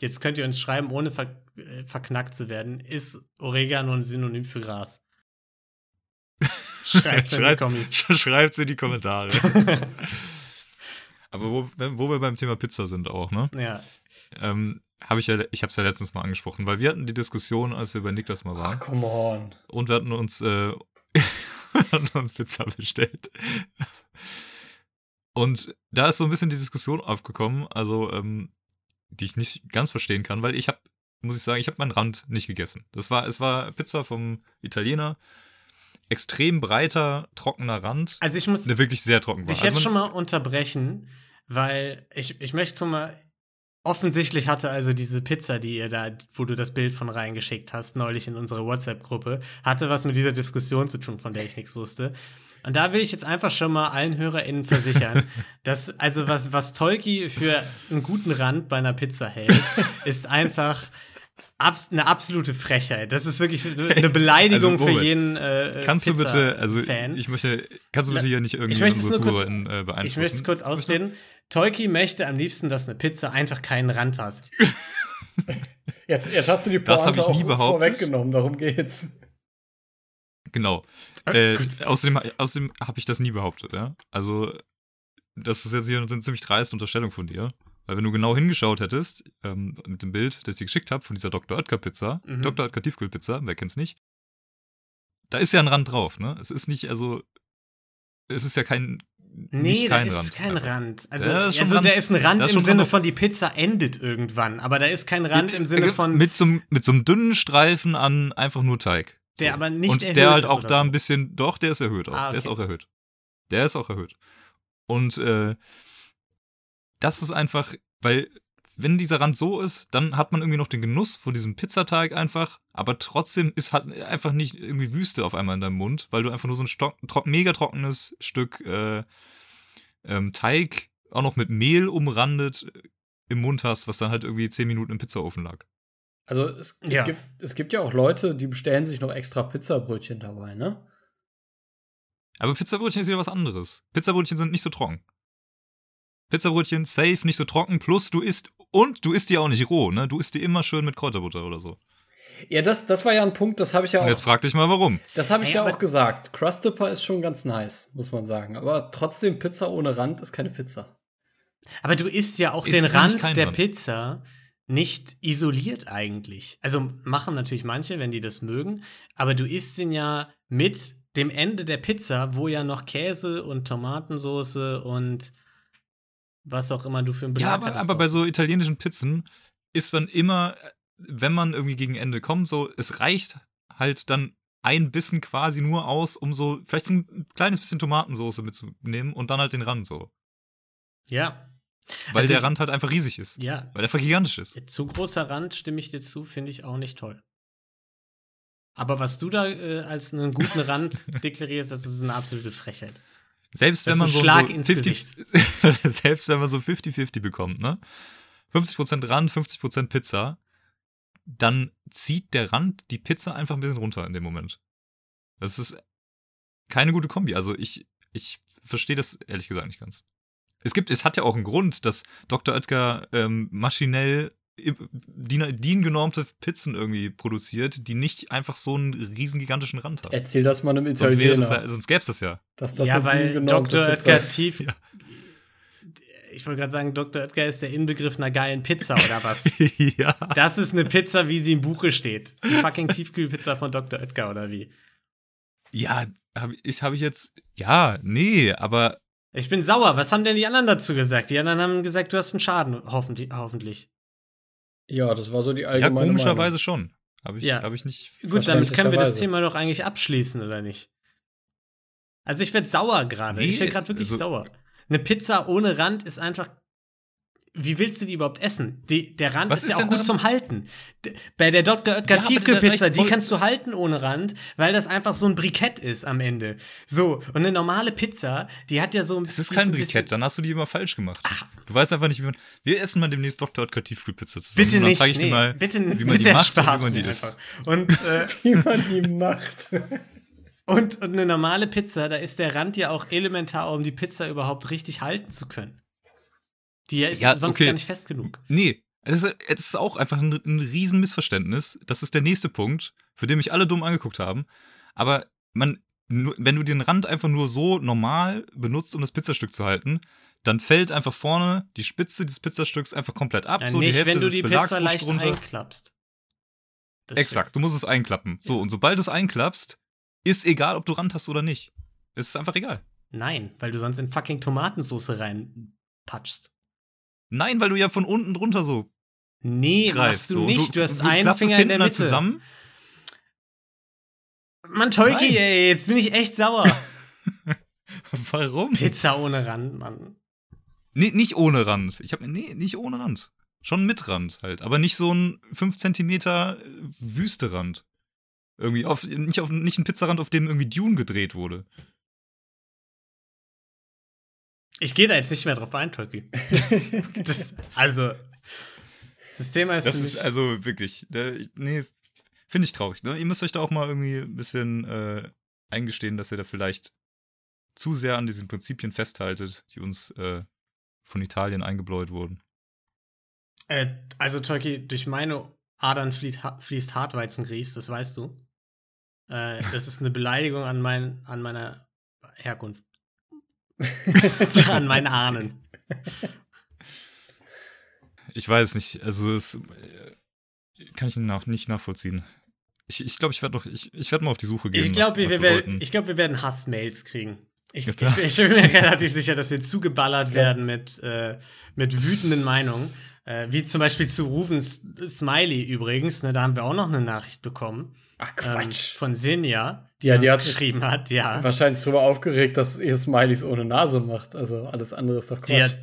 Speaker 1: Jetzt könnt ihr uns schreiben, ohne ver äh, verknackt zu werden. Ist Oregano ein Synonym für Gras? Schreibt
Speaker 3: Schreibt-. Schreibt's in die Kommentare. Aber wo, wo wir beim Thema Pizza sind auch, ne?
Speaker 1: ja.
Speaker 3: Ähm, habe ich ja, ich habe es ja letztens mal angesprochen, weil wir hatten die Diskussion, als wir bei Niklas mal
Speaker 2: Ach,
Speaker 3: waren,
Speaker 2: come on.
Speaker 3: und wir hatten uns, äh, hatten uns Pizza bestellt. Und da ist so ein bisschen die Diskussion aufgekommen, also ähm, die ich nicht ganz verstehen kann, weil ich habe, muss ich sagen, ich habe meinen Rand nicht gegessen. Das war, es war Pizza vom Italiener, extrem breiter, trockener Rand,
Speaker 1: Also ich muss
Speaker 3: der wirklich sehr trocken war.
Speaker 1: dich
Speaker 3: Also
Speaker 1: jetzt schon mal unterbrechen, weil ich, ich möchte, guck mal, offensichtlich hatte also diese Pizza, die ihr da, wo du das Bild von reingeschickt hast, neulich in unsere WhatsApp-Gruppe, hatte was mit dieser Diskussion zu tun, von der ich nichts wusste. Und da will ich jetzt einfach schon mal allen HörerInnen versichern, dass, also was, was Tolki für einen guten Rand bei einer Pizza hält, ist einfach abs eine absolute Frechheit. Das ist wirklich eine Beleidigung
Speaker 3: Also,
Speaker 1: für jeden äh,
Speaker 3: Kannst du bitte, also
Speaker 1: Fan.
Speaker 3: ich möchte, kannst du bitte hier nicht irgendwie
Speaker 1: Ich möchte es
Speaker 3: unsere
Speaker 1: nur kurz-
Speaker 3: Zuhörerinnen äh, beeinflussen?
Speaker 1: Ich möchte es kurz ausreden. Tolki möchte am liebsten, dass eine Pizza einfach keinen Rand hat.
Speaker 2: Jetzt, jetzt hast du die Pointe
Speaker 3: ich nie
Speaker 2: auch
Speaker 3: behauptet.
Speaker 2: vorweggenommen, darum geht's.
Speaker 3: Genau.
Speaker 1: Äh,
Speaker 3: Äh, außerdem außerdem habe ich das nie behauptet, ja. Also, das ist jetzt hier eine ziemlich dreiste Unterstellung von dir. Weil wenn du genau hingeschaut hättest, ähm, mit dem Bild, das ich dir geschickt habe, von dieser Dr. Oetker Pizza,
Speaker 1: Mhm.
Speaker 3: Dr. Oetker Tiefkühlpizza, wer kennt's nicht, da ist ja ein Rand drauf, ne? Es ist nicht, also, es ist ja kein,
Speaker 1: Nee, da ist
Speaker 3: Rand.
Speaker 1: kein Rand. Also,
Speaker 3: Ja, da ist schon
Speaker 1: also
Speaker 3: Rand.
Speaker 1: da ist ein Rand
Speaker 3: ist
Speaker 1: im Sinne von, die Pizza endet irgendwann. Aber da ist kein Rand im Sinne von,
Speaker 3: Mit so, einem- mit so einem dünnen Streifen an einfach nur Teig.
Speaker 1: Der aber nicht
Speaker 3: Und
Speaker 1: erhöht
Speaker 3: der halt auch da
Speaker 1: so.
Speaker 3: ein bisschen, doch, der ist erhöht auch.
Speaker 1: Ah,
Speaker 3: Der ist
Speaker 1: okay.
Speaker 3: auch erhöht. Der ist auch erhöht. Und äh, das ist einfach, weil wenn dieser Rand so ist, dann hat man irgendwie noch den Genuss von diesem Pizzateig einfach, aber trotzdem ist halt einfach nicht irgendwie Wüste auf einmal in deinem Mund, weil du einfach nur so ein stock, tro mega trockenes Stück äh, ähm, Teig auch noch mit Mehl umrandet äh, im Mund hast, was dann halt irgendwie 10 Minuten im Pizzaofen lag.
Speaker 2: Also es, es,
Speaker 1: Ja.
Speaker 2: gibt, es gibt ja auch Leute, die bestellen sich noch extra Pizzabrötchen dabei, ne?
Speaker 3: Aber Pizzabrötchen ist wieder was anderes. Pizzabrötchen sind nicht so trocken. Pizzabrötchen safe, nicht so trocken, plus du isst und du isst die auch nicht roh, ne? Du isst die immer schön mit Kräuterbutter oder so.
Speaker 2: Ja, das, das war ja ein Punkt, das habe ich ja
Speaker 3: Und jetzt
Speaker 2: auch,
Speaker 3: frag dich mal warum.
Speaker 2: das habe ich ja
Speaker 1: aber-
Speaker 2: auch gesagt. Crustipper ist schon ganz nice, muss man sagen. Aber trotzdem, Pizza ohne Rand ist keine Pizza.
Speaker 1: Aber du isst ja auch
Speaker 3: Ist
Speaker 1: den Rand der
Speaker 3: Rand.
Speaker 1: Pizza nicht isoliert eigentlich. Also machen natürlich manche, wenn die das mögen, aber du isst ihn ja mit dem Ende der Pizza, wo ja noch Käse und Tomatensoße und was auch immer du für ein Belag
Speaker 3: Ja, aber, aber bei so italienischen Pizzen ist man immer, wenn man irgendwie gegen Ende kommt, so, es reicht halt dann ein Bissen quasi nur aus, um so vielleicht so ein kleines bisschen Tomatensauce mitzunehmen und dann halt den Rand so.
Speaker 1: Ja.
Speaker 3: Weil
Speaker 1: Also
Speaker 3: der
Speaker 1: ich-
Speaker 3: Rand halt einfach riesig ist.
Speaker 1: Ja.
Speaker 3: Weil der einfach gigantisch ist.
Speaker 1: Zu großer Rand stimme ich dir zu, finde ich auch nicht toll. Aber was du da äh, als einen guten Rand deklariert das ist eine absolute Frechheit.
Speaker 3: Selbst wenn man so, so
Speaker 1: ins
Speaker 3: 50, selbst wenn man so 50-50 bekommt, ne? 50% Rand, 50% Pizza, dann zieht der Rand die Pizza einfach ein bisschen runter in dem Moment. Das ist keine gute Kombi. Also ich, ich verstehe das ehrlich gesagt nicht ganz. Es gibt, es hat ja auch einen Grund, dass Dr. Oetker ähm, maschinell DIN-genormte Pizzen irgendwie produziert, die nicht einfach so einen riesen gigantischen Rand haben.
Speaker 2: Erzähl das mal einem
Speaker 3: Sonst, wäre
Speaker 2: Italiener.
Speaker 3: das, ja- sonst gäbe es das ja.
Speaker 2: dass das
Speaker 1: ja, weil Dr.
Speaker 2: Ist.
Speaker 1: tief.
Speaker 3: Ja.
Speaker 1: Ich wollte gerade sagen, Dr. Oetker ist der Inbegriff einer geilen Pizza oder was?
Speaker 3: ja.
Speaker 1: Das ist eine Pizza, wie sie im Buche steht. Die fucking Tiefkühlpizza von Dr. Oetker oder wie?
Speaker 3: Ja, habe ich, hab ich jetzt. Ja, nee, aber
Speaker 1: Ich bin sauer. Was haben denn die anderen dazu gesagt? Die anderen haben gesagt, du hast einen Schaden, hoffentlich. hoffentlich.
Speaker 2: Ja, das war so die
Speaker 3: ja,
Speaker 2: allgemeine
Speaker 3: komischerweise
Speaker 2: Meinung.
Speaker 3: schon. Habe ich,
Speaker 1: Ja.
Speaker 3: hab ich nicht.
Speaker 1: Gut, damit können wir das. Thema doch eigentlich abschließen, oder nicht? Also ich werde sauer gerade. ich
Speaker 3: Nee,
Speaker 1: werde gerade wirklich
Speaker 3: also-
Speaker 1: sauer. Eine Pizza ohne Rand ist einfach. Wie willst du die überhaupt essen? Die, der Rand ist,
Speaker 3: ist
Speaker 1: ja auch gut
Speaker 3: daran-
Speaker 1: zum Halten. Bei der Dr. Oetker
Speaker 3: Ja,
Speaker 1: Tiefkühlpizza, die kannst du halten ohne Rand, weil das einfach so ein Brikett ist am Ende. So, und eine normale Pizza, die hat ja so ein
Speaker 3: Es ist kein
Speaker 1: ein
Speaker 3: Brikett,
Speaker 1: bisschen-
Speaker 3: dann hast du die immer falsch gemacht. Du weißt einfach nicht, wie man. Wir essen mal demnächst Dr. Oetker Tiefkühlpizza zusammen.
Speaker 1: Bitte
Speaker 3: dann
Speaker 1: nicht,
Speaker 3: zeig ich
Speaker 1: nee,
Speaker 3: dir mal,
Speaker 1: bitte
Speaker 3: wie man
Speaker 1: bitte
Speaker 3: die macht und wie man die
Speaker 1: mir
Speaker 3: isst.
Speaker 1: Und äh,
Speaker 2: Wie man die macht.
Speaker 1: Und, und eine normale Pizza, da ist der Rand ja auch elementar, um die Pizza überhaupt richtig halten zu können. Die ist
Speaker 3: Ja,
Speaker 1: sonst
Speaker 3: okay.
Speaker 1: gar nicht fest genug.
Speaker 3: Nee, es ist, es ist auch einfach ein, ein riesen Missverständnis. Das ist der nächste Punkt, für den mich alle dumm angeguckt haben. Aber man, wenn du den Rand einfach nur so normal benutzt, um das Pizzastück zu halten, dann fällt einfach vorne die Spitze des Pizzastücks einfach komplett ab.
Speaker 1: Ja,
Speaker 3: so die
Speaker 1: nicht,
Speaker 3: Hälfte
Speaker 1: wenn du
Speaker 3: des
Speaker 1: die
Speaker 3: Belags
Speaker 1: Pizza leicht
Speaker 3: runter.
Speaker 1: einklappst. Das
Speaker 3: Exakt, du musst es einklappen. So, und sobald du es einklappst, ist egal, ob du Rand hast oder nicht. Es ist einfach egal.
Speaker 1: stimmt. Nein, weil du sonst in fucking Tomatensauce reinpatschst.
Speaker 3: Nein, weil du ja von unten drunter so
Speaker 1: Nee,
Speaker 3: greifst.
Speaker 1: machst du
Speaker 3: so.
Speaker 1: Nicht. Du, hast einen
Speaker 3: klappst es
Speaker 1: Finger in der Mitte.
Speaker 3: zusammen.
Speaker 1: Mann, Tolki, ey, jetzt bin ich echt sauer.
Speaker 3: Warum?
Speaker 1: Pizza ohne Rand, Mann.
Speaker 3: Nee, nicht ohne Rand. Ich hab, nee, nicht ohne Rand. Schon mit Rand halt. Aber nicht so ein 5 cm Wüsterand. Irgendwie auf, nicht, auf, nicht ein Pizzarand, auf dem irgendwie Dune gedreht wurde.
Speaker 1: Ich gehe da jetzt nicht mehr drauf ein, Tolki. das, also, das Thema ist,
Speaker 3: Das ist also wirklich, ich- nee, finde ich traurig. Ne? Ihr müsst euch da auch mal irgendwie ein bisschen äh, eingestehen, dass ihr da vielleicht zu sehr an diesen Prinzipien festhaltet, die uns äh, von Italien eingebläut wurden.
Speaker 1: Äh, also, Tolki, durch meine Adern fließt, fließt Hartweizengrieß, das weißt du. Äh, das ist eine Beleidigung an, mein, an meiner Herkunft. an meinen Ahnen.
Speaker 3: Ich weiß nicht, also das äh, kann ich nach, nicht nachvollziehen. Ich glaube, ich, glaub, ich werde doch, ich, ich werde mal auf die Suche gehen.
Speaker 1: Ich glaube, wir, werden, ich glaub, wir werden Hassmails kriegen. Ich, ich, bin- ich bin mir relativ sicher, dass wir zugeballert werden mit, äh, mit wütenden Meinungen. Äh, wie zum Beispiel zu Rufens Smiley übrigens. Ne, da haben wir auch noch eine Nachricht bekommen.
Speaker 2: Ach
Speaker 1: Ähm,
Speaker 2: Quatsch.
Speaker 1: von Sinja, die,
Speaker 2: Ja, die hat-
Speaker 1: geschrieben hat. Ja.
Speaker 2: Wahrscheinlich drüber aufgeregt, dass ihr Smileys ohne Nase macht. Also alles andere ist doch Quatsch.
Speaker 1: Die hat,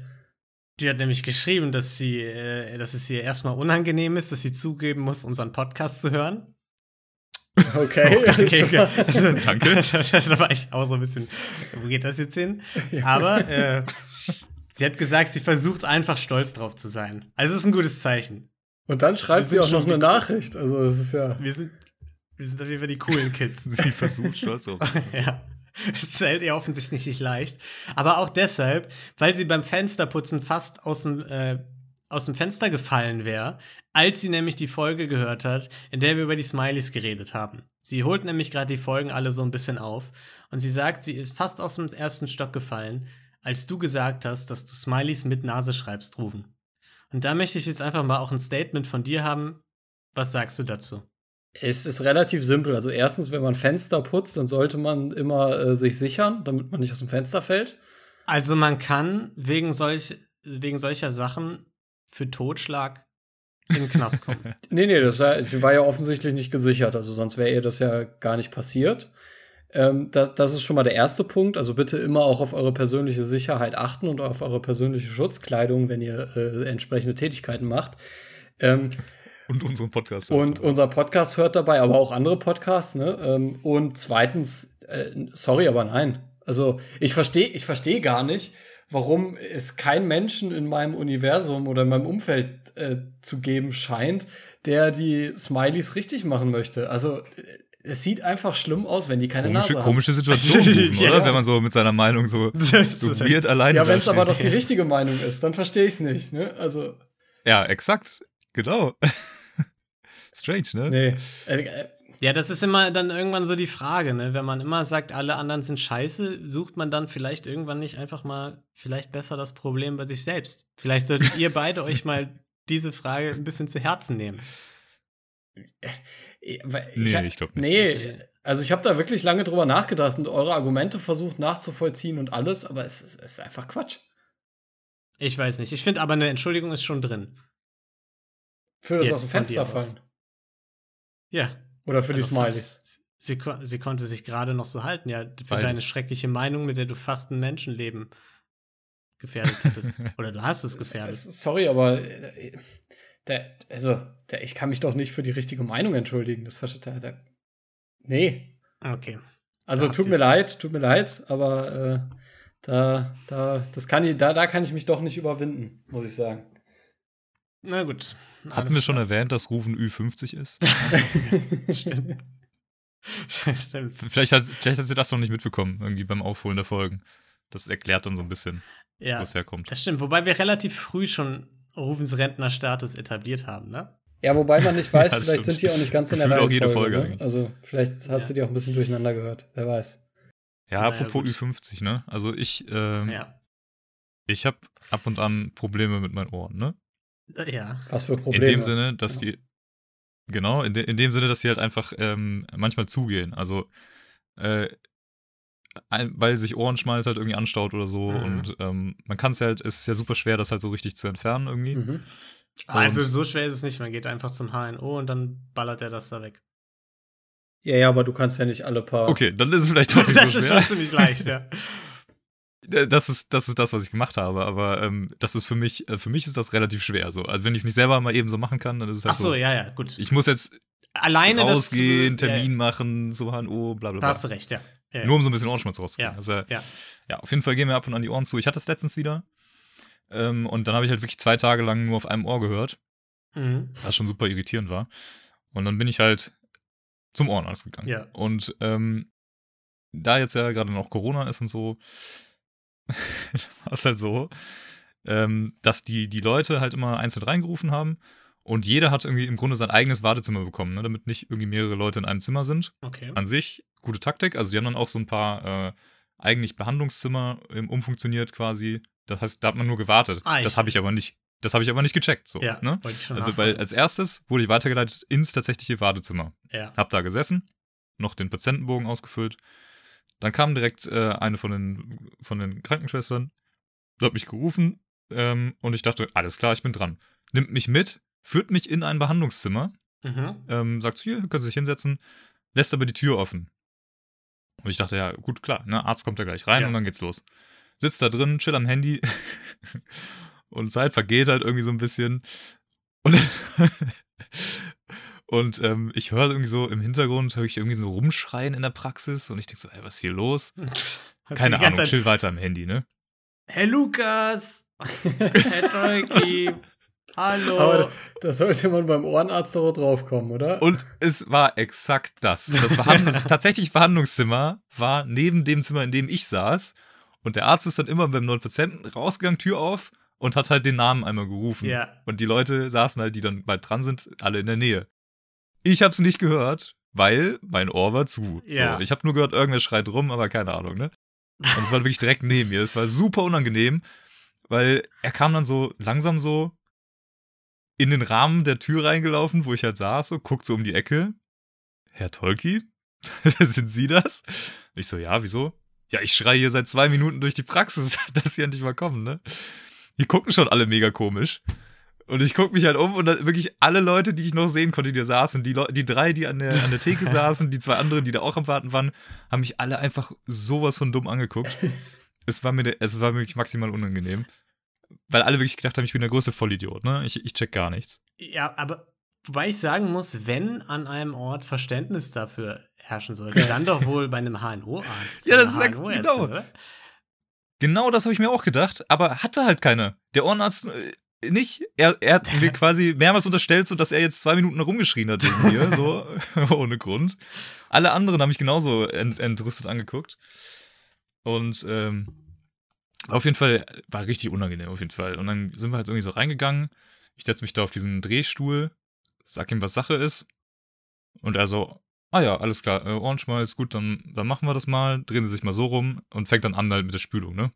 Speaker 1: die hat nämlich geschrieben, dass, sie, äh, dass es ihr erstmal unangenehm ist, dass sie zugeben muss, unseren Podcast zu hören.
Speaker 2: okay.
Speaker 1: Okay, okay. Also,
Speaker 3: Danke.
Speaker 1: da war ich auch so ein bisschen, wo geht das jetzt hin? Aber äh, sie hat gesagt, sie versucht einfach stolz drauf zu sein. Also es ist ein gutes Zeichen.
Speaker 2: Und dann schreibt sie auch noch eine Nachricht. Also es ist ja.
Speaker 1: Wir sind, wir sind auf jeden Fall die coolen Kids.
Speaker 3: Sie versucht stolz auf.
Speaker 1: ja. Es fällt ihr offensichtlich nicht leicht. Aber auch deshalb, weil sie beim Fensterputzen fast aus dem, äh, aus dem Fenster gefallen wäre, als sie nämlich die Folge gehört hat, in der wir über die Smileys geredet haben. Sie holt nämlich gerade die Folgen alle so ein bisschen auf und sie sagt, sie ist fast aus dem ersten Stock gefallen, als du gesagt hast, dass du Smileys mit Nase schreibst, rufen. Und da möchte ich jetzt einfach mal auch ein Statement von dir haben. Was sagst du dazu?
Speaker 2: Es ist relativ simpel. Also erstens, wenn man Fenster putzt, dann sollte man immer äh, sich sichern, damit man nicht aus dem Fenster fällt.
Speaker 1: Also man kann wegen, solch, wegen solcher Sachen für Totschlag in den Knast kommen.
Speaker 2: Nee, nee, das war, sie war ja offensichtlich nicht gesichert, also sonst wäre ihr das ja gar nicht passiert. Ähm, das, das ist schon mal der erste Punkt. Also bitte immer auch auf eure persönliche Sicherheit achten und auf eure persönliche Schutzkleidung, wenn ihr äh, entsprechende Tätigkeiten macht. Ähm,
Speaker 3: Und unseren Podcast.
Speaker 2: und unser Podcast hört dabei, aber auch andere Podcasts. Ne? Ähm, und zweitens, äh, sorry, aber nein. Also ich verstehe ich versteh gar nicht, warum es keinen Menschen in meinem Universum oder in meinem Umfeld äh, zu geben scheint, der die Smileys richtig machen möchte. Also äh, es sieht einfach schlimm aus, wenn die keine
Speaker 3: komische,
Speaker 2: Nase
Speaker 3: komische Situation rufen,
Speaker 1: Ja.
Speaker 3: oder? Wenn man so mit seiner Meinung so, so weird alleine
Speaker 2: haben. Ja, wenn es aber doch die richtige Meinung ist, dann verstehe ich es nicht. Ne? Also,
Speaker 3: Ja, exakt. Genau. Strange, ne?
Speaker 2: nee. Äh, äh,
Speaker 1: Ja, das ist immer dann irgendwann so die Frage, ne? Wenn man immer sagt, alle anderen sind scheiße, sucht man dann vielleicht irgendwann nicht einfach mal vielleicht besser das Problem bei sich selbst. Vielleicht solltet ihr beide euch mal diese Frage ein bisschen zu Herzen nehmen.
Speaker 2: äh, weil
Speaker 3: Nee, ich glaub nicht.
Speaker 2: Nee, also ich habe da wirklich lange drüber nachgedacht und eure Argumente versucht nachzuvollziehen und alles, aber es ist, es ist einfach Quatsch.
Speaker 1: Ich weiß nicht. Ich finde aber eine Entschuldigung ist schon drin.
Speaker 2: Für das
Speaker 1: Jetzt
Speaker 2: aus dem Fenster fallen.
Speaker 1: Ja.
Speaker 2: Oder für die
Speaker 1: Also
Speaker 2: Smileys.
Speaker 1: fast- Sie, sie konnte sich gerade noch so halten, ja, für
Speaker 3: Beides.
Speaker 1: deine schreckliche Meinung, mit der du fast ein Menschenleben gefährdet hättest. Oder du hast es gefährdet.
Speaker 2: Sorry, aber äh, der, also, der, ich kann mich doch nicht für die richtige Meinung entschuldigen. Das versteht der, Nee.
Speaker 1: Okay.
Speaker 2: Also tut mir leid, tut mir leid, aber äh, da, da, das kann ich, da, da kann ich mich doch nicht überwinden, muss ich sagen.
Speaker 1: Na gut.
Speaker 3: Hatten wir schon
Speaker 1: klar.
Speaker 3: erwähnt, dass Rufen Ü50 ist?
Speaker 1: Stimmt. Stimmt.
Speaker 3: vielleicht, hat, vielleicht hat sie das noch nicht mitbekommen, irgendwie beim Aufholen der Folgen. Das erklärt dann so ein bisschen, wo
Speaker 1: Ja,
Speaker 3: es herkommt.
Speaker 1: das stimmt. Wobei wir relativ früh schon Rufens Rentnerstatus etabliert haben, ne?
Speaker 2: Ja, wobei man nicht weiß,
Speaker 3: Ja,
Speaker 2: vielleicht
Speaker 3: stimmt.
Speaker 2: sind die auch nicht ganz in der
Speaker 3: Gefühlt auch jede
Speaker 2: Reihenfolge,
Speaker 3: Folge
Speaker 2: ne?
Speaker 3: eigentlich.
Speaker 2: Also vielleicht hat
Speaker 1: Ja.
Speaker 2: sie die auch ein bisschen durcheinander gehört. Wer weiß.
Speaker 3: Ja,
Speaker 1: Naja,
Speaker 3: apropos
Speaker 1: gut.
Speaker 3: Ü50, ne? Also ich, ähm,
Speaker 1: Ja.
Speaker 3: ich habe ab und an Probleme mit meinen Ohren, ne?
Speaker 1: Ja.
Speaker 2: Was für Probleme.
Speaker 3: In dem Sinne, dass die, genau, in, de, in dem Sinne, dass sie halt einfach ähm, manchmal zugehen. Also, äh, ein, weil sich Ohrenschmalz halt irgendwie anstaut oder so.
Speaker 1: Mhm.
Speaker 3: Und ähm, man kann es halt, es ist ja super schwer, das halt so richtig zu entfernen irgendwie.
Speaker 2: Mhm.
Speaker 1: Also
Speaker 3: Und-
Speaker 1: so schwer ist es nicht. Man geht einfach zum HNO und dann ballert er das da weg.
Speaker 2: Ja, ja, aber du kannst ja nicht alle paar.
Speaker 3: Okay, dann ist es vielleicht doch nicht
Speaker 1: Das
Speaker 3: so
Speaker 1: ist
Speaker 3: schwer.
Speaker 1: schon ziemlich leicht, ja.
Speaker 3: Äh, Das ist, das ist das, was ich gemacht habe, aber ähm, das ist für mich, äh, für mich ist das relativ schwer. So. Also wenn ich es nicht selber mal eben so machen kann, dann ist es halt
Speaker 1: Ach so, ja, ja, gut.
Speaker 3: Ich muss jetzt
Speaker 1: Alleine
Speaker 3: rausgehen,
Speaker 1: das.
Speaker 3: Termin
Speaker 1: Ja,
Speaker 3: machen, so HNO, bla bla
Speaker 1: da
Speaker 3: bla.
Speaker 1: hast du recht, ja. ja.
Speaker 3: Nur um so ein bisschen Ohrenschmalz rauszukriegen.
Speaker 1: Ja,
Speaker 3: Also,
Speaker 1: ja.
Speaker 3: ja, auf jeden Fall gehen wir ab und an die Ohren zu. Ich hatte es letztens wieder. Ähm, und dann habe ich halt wirklich zwei Tage lang nur auf einem Ohr gehört,
Speaker 1: Mhm.
Speaker 3: was schon super irritierend war. Und dann bin ich halt zum Ohrenarzt gegangen.
Speaker 1: Ja.
Speaker 3: Und ähm, da jetzt ja gerade noch Corona ist und so, war es halt so, ähm, dass die, die Leute halt immer einzeln reingerufen haben und jeder hat irgendwie im Grunde sein eigenes Wartezimmer bekommen, ne, damit nicht irgendwie mehrere Leute in einem Zimmer sind.
Speaker 1: Okay.
Speaker 3: An sich gute Taktik. Also die haben dann auch so ein paar äh, eigentlich Behandlungszimmer umfunktioniert quasi. Das heißt, da hat man nur gewartet.
Speaker 1: Ah,
Speaker 3: das habe ich aber nicht. Das habe ich aber nicht gecheckt. So,
Speaker 1: Ja,
Speaker 3: ne? Also, weil als erstes wurde ich weitergeleitet ins tatsächliche Wartezimmer.
Speaker 1: Ja.
Speaker 3: Hab da gesessen, noch den Patientenbogen ausgefüllt. Dann kam direkt äh, eine von den, von den Krankenschwestern, hat mich gerufen ähm, und ich dachte, alles klar, ich bin dran. Nimmt mich mit, führt mich in ein Behandlungszimmer,
Speaker 1: Mhm.
Speaker 3: ähm, sagt, hier, können Sie sich hinsetzen, lässt aber die Tür offen. Und ich dachte, ja, gut, klar, ne, Arzt kommt da gleich rein
Speaker 1: Ja.
Speaker 3: und dann geht's los. Sitzt da drin, chill am Handy und Zeit vergeht halt irgendwie so ein bisschen. Und, und ähm, ich höre irgendwie so im Hintergrund, höre ich irgendwie so rumschreien in der Praxis und ich denke so, ey, was ist hier los? Keine Ahnung,
Speaker 1: Zeit,
Speaker 3: chill weiter am Handy, ne?
Speaker 1: Herr Lukas! Herr Tolki! Hallo!
Speaker 2: Aber da sollte man beim Ohrenarzt doch draufkommen, oder?
Speaker 3: Und es war exakt das. Das Behandlungs tatsächlich Behandlungszimmer war neben dem Zimmer, in dem ich saß. Und der Arzt ist dann immer beim neuen Patienten rausgegangen, Tür auf und hat halt den Namen einmal gerufen.
Speaker 1: ja.
Speaker 3: Und die Leute saßen halt, die dann bald dran sind, alle in der Nähe. Ich hab's nicht gehört, weil mein Ohr war zu.
Speaker 1: Ja.
Speaker 3: So, ich habe nur gehört, irgendwer schreit rum, aber keine Ahnung, ne? Und es war wirklich direkt neben mir. Es war super unangenehm, weil er kam dann so langsam so in den Rahmen der Tür reingelaufen, wo ich halt saß, so, guckt so um die Ecke. Herr Tolki, sind Sie das? Ich so, ja, wieso? Ja, ich schreie hier seit zwei Minuten durch die Praxis, dass Sie endlich mal kommen, ne? Die gucken schon alle mega komisch. Und ich gucke mich halt um und wirklich alle Leute, die ich noch sehen konnte, die da saßen, die, Leu- die drei, die an der, an der Theke saßen, die zwei anderen, die da auch am Warten waren, haben mich alle einfach sowas von dumm angeguckt. Es war mir, es war mir wirklich maximal unangenehm. Weil alle wirklich gedacht haben, ich bin der größte Vollidiot, ne? Ich, ich check gar nichts.
Speaker 1: Ja, aber wobei ich sagen muss, wenn an einem Ort Verständnis dafür herrschen sollte, dann doch wohl bei einem HNO-Arzt.
Speaker 3: Ja, das ist genau.
Speaker 1: oder?
Speaker 3: Genau das habe ich mir auch gedacht, aber hatte halt keiner. Der Ohrenarzt äh, nicht. Er, er hat mir quasi mehrmals unterstellt, so dass er jetzt zwei Minuten rumgeschrien hat wegen mir, so ohne Grund. Alle anderen haben mich genauso ent, entrüstet angeguckt. Und ähm, auf jeden Fall war richtig unangenehm, auf jeden Fall. Und dann sind wir halt irgendwie so reingegangen. Ich setze mich da auf diesen Drehstuhl, sag ihm, was Sache ist. Und er so, ah ja, alles klar, äh, Ohrenschmalz, gut, dann, dann machen wir das mal. Drehen sie sich mal so rum und fängt dann an halt mit der Spülung, ne?